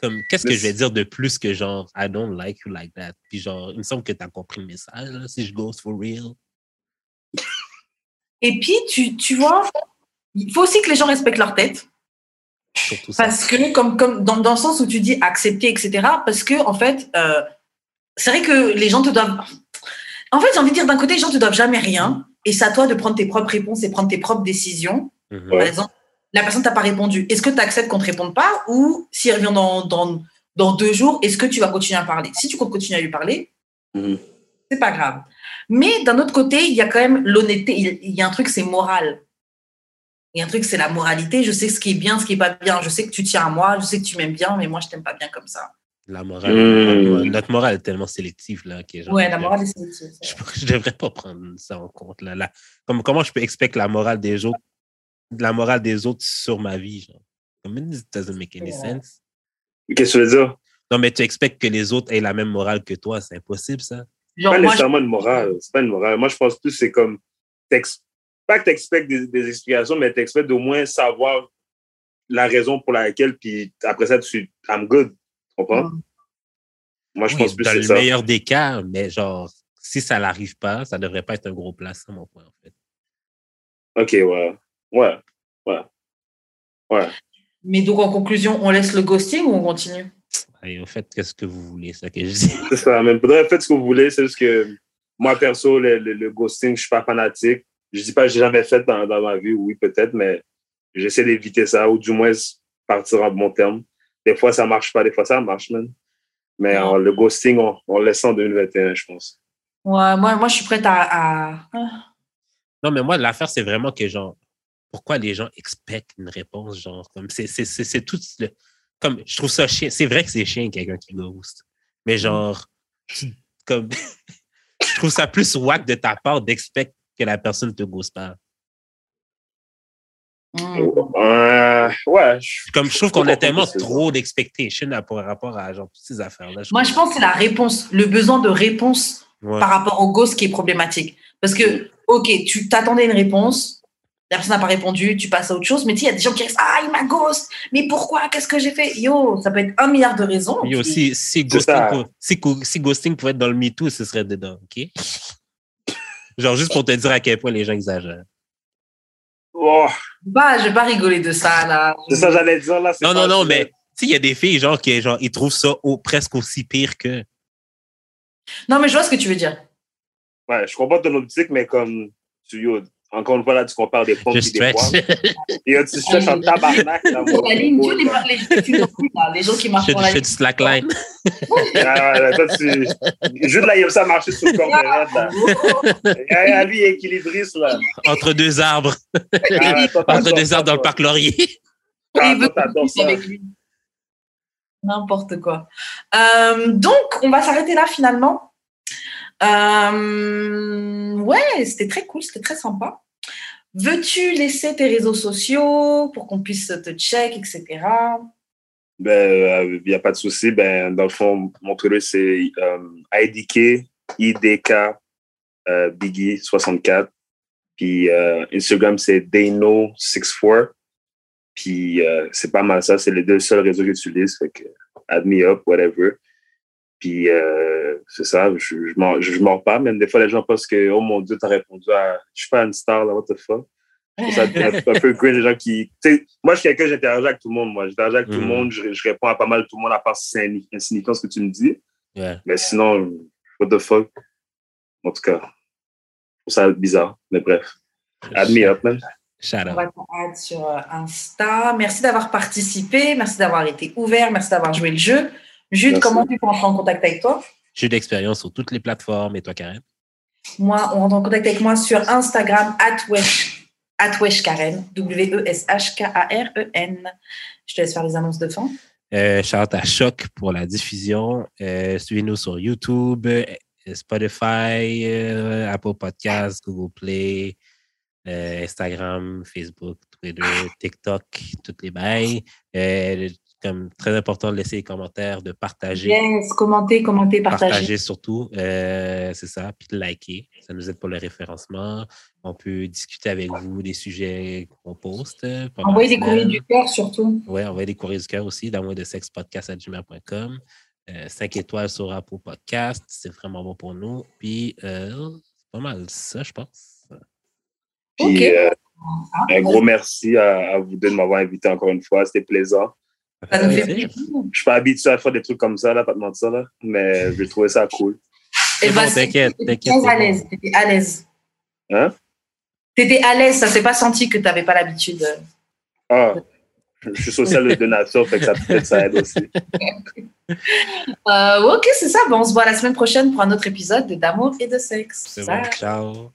Comme, qu'est-ce que je vais dire de plus que genre, I don't like you like that? Puis genre, il me semble que tu as compris le message, si je ghost for real. *laughs* Et puis, tu, tu vois, il faut aussi que les gens respectent leur tête. Parce que, comme, comme dans, dans, le sens où tu dis accepter, etc., parce que, en fait, euh, c'est vrai que les gens te doivent. En fait, j'ai envie de dire, d'un côté, les gens te doivent jamais rien. Et c'est à toi de prendre tes propres réponses et prendre tes propres décisions. Mhm. Par exemple, la personne t'a pas répondu. Est-ce que tu acceptes qu'on te réponde pas? Ou s'il revient dans, dans, dans, deux jours, est-ce que tu vas continuer à parler? Si tu continues à lui parler, mhm. c'est pas grave. Mais d'un autre côté, il y a quand même l'honnêteté. Il y a un truc, c'est moral. Il y a un truc, c'est la moralité. Je sais ce qui est bien, ce qui est pas bien. Je sais que tu tiens à moi, je sais que tu m'aimes bien, mais moi, je t'aime pas bien comme ça. La morale, mmh. notre morale est tellement sélective là. Ouais, la morale est sélective. Je, ne *laughs* devrais pas prendre ça en compte là. Comme, comment je peux expliquer la morale des autres, la morale des autres sur ma vie, genre? It doesn't make any sense. Qu'est-ce que tu veux dire? Non, mais tu expectes que les autres aient la même morale que toi, c'est impossible ça. Genre, pas nécessairement une morale. C'est pas une morale. Moi, je pense plus c'est comme pas que tu expectes des, explications, mais tu expectes d'au moins savoir la raison pour laquelle, puis après ça, tu I'm good. Moi, je pense plus Dans le meilleur des cas, mais genre, si ça n'arrive pas, ça ne devrait pas être un gros place, mon point, en fait. OK, ouais. Ouais. Ouais. Ouais. Mais donc, en conclusion, on laisse le ghosting ou on continue? Et au fait, qu'est-ce que vous voulez, ça que je dis? *laughs* C'est ça, même. Faites ce que vous voulez, c'est juste que moi, perso, le, le, ghosting, je suis pas fanatique. Je dis pas que j'ai jamais fait dans, dans ma vie, oui, peut-être, mais j'essaie d'éviter ça, ou du moins partir en bon terme. Des fois, ça marche pas, des fois, ça marche, même. Mais le ghosting, on, on laisse en 2021, je pense. Ouais, moi, moi, je suis prête à. Non, mais moi, l'affaire, c'est vraiment que, genre, pourquoi les gens expectent une réponse, genre, comme, c'est tout le. Comme, je trouve ça chiant. C'est vrai que c'est chiant, quelqu'un qui ghost. Mais, mm. genre, comme. *laughs* je trouve ça plus wack de ta part d'expect que la personne te ghost pas. Hmm. Euh, ouais. Comme je trouve qu'on a tellement trop d'expectations par rapport à genre, toutes ces affaires-là. Moi, je pense que c'est la réponse, le besoin de réponse par rapport au ghost qui est problématique. Parce que, OK, tu t'attendais une réponse, la personne n'a pas répondu, tu passes à autre chose, mais tu il y a des gens qui disent Ah, il m'a ghost, mais pourquoi Qu'est-ce que j'ai fait? Yo, ça peut être un milliard de raisons. Yo, si, si, ghosting, si, si, ghosting pouvait être dans le MeToo, ce serait dedans, OK? *laughs* Genre, juste pour te dire à quel point les gens exagèrent. Oh. Bah, je vais pas rigoler de ça, là. C'est ça, j'allais dire, là. Non, non, non, mais, tu sais, il y a des filles, genre, qui, genre, ils trouvent ça presque aussi pire que. Non, mais je vois ce que tu veux dire. Ouais, je comprends ton optique, mais comme, tu, encore une fois, là, tu compares des pommes et des poires. Et tu cherches en tabarnak. Là, la ligne, les, les, les gens qui marchent pour la ligne. Je fais du slackline. ah, toi, tu... Juste là, il aime ça marcher sur le corps de là. *laughs* lui, il est équilibriste, là. Entre deux arbres. Ah, Entre deux arbres dans le parc Laurier. Ah, avec lui. N'importe quoi. Euh, donc, on va s'arrêter là finalement. Euh, ouais, c'était très cool, c'était très sympa. Veux-tu laisser tes réseaux sociaux pour qu'on puisse te check, etc. Ben, il euh, n'y a pas de souci. Ben, dans le fond, mon Twitter, c'est euh, IDK, IDK, euh, Biggie64. Puis Instagram, c'est Dano64. Puis c'est pas mal ça. C'est les deux seuls réseaux que j'utilise. Fait que add me up, whatever. Puis euh, c'est ça, je ne je, mords pas. Même des fois, les gens pensent que, oh mon Dieu, tu as répondu à, je suis pas une star, là, what the fuck? Ça *laughs* un peu cringe, les gens qui. moi, je suis quelqu'un, j'interagis avec tout le monde. Moi, j'interagis avec tout le mm. monde, je, je, réponds à pas mal tout le monde, à part si c'est insignifiant ce que tu me dis. Mais sinon, what the fuck? En tout cas, je trouve ça bizarre. Mais bref, add me up, man. On va sur euh, Insta. Merci d'avoir participé, merci d'avoir été ouvert, merci d'avoir joué le jeu. Jude, comment tu peux rentrer en contact avec toi? J'ai d'expérience sur toutes les plateformes. Et toi, Karen? Moi, on rentre en contact avec moi sur Instagram, atweshkaren, W-E-S-H-K-A-R-E-N. Je te laisse faire les annonces de fin. Euh, shout à Choc pour la diffusion. Euh, suivez-nous sur YouTube, euh, Spotify, euh, Apple Podcasts, Google Play, Instagram, Facebook, Twitter, TikTok, toutes les bails comme très important de laisser des commentaires, de partager. Yes, commenter, commenter, partager. Partager surtout, euh, c'est ça, puis de liker. Ça nous aide pour le référencement. On peut discuter avec vous des sujets qu'on poste. Envoyer des courriers du cœur surtout. Oui, envoyer des courriers du cœur aussi dans de sexe podcast à gmail.com. 5 euh, étoiles sur Apple Podcast, c'est vraiment bon pour nous. Puis, euh, c'est pas mal ça, je pense. Puis, un gros merci à, à vous deux de m'avoir invité encore une fois. C'était plaisant. Ça nous fait plaisir. Je suis pas habitué à faire des trucs comme ça, là, pas de mentir, là, mais je trouvais ça cool. Et bah, t'inquiète, t'inquiète. à l'aise. T'étais à l'aise. Hein? T'étais à l'aise, ça s'est pas senti que t'avais pas l'habitude. Ah, je suis social de nature, fait que ça, ça aide aussi. euh, ok, c'est ça. Bon, on se voit la semaine prochaine pour un autre épisode de D'amour et de sexe. C'est bon, ciao.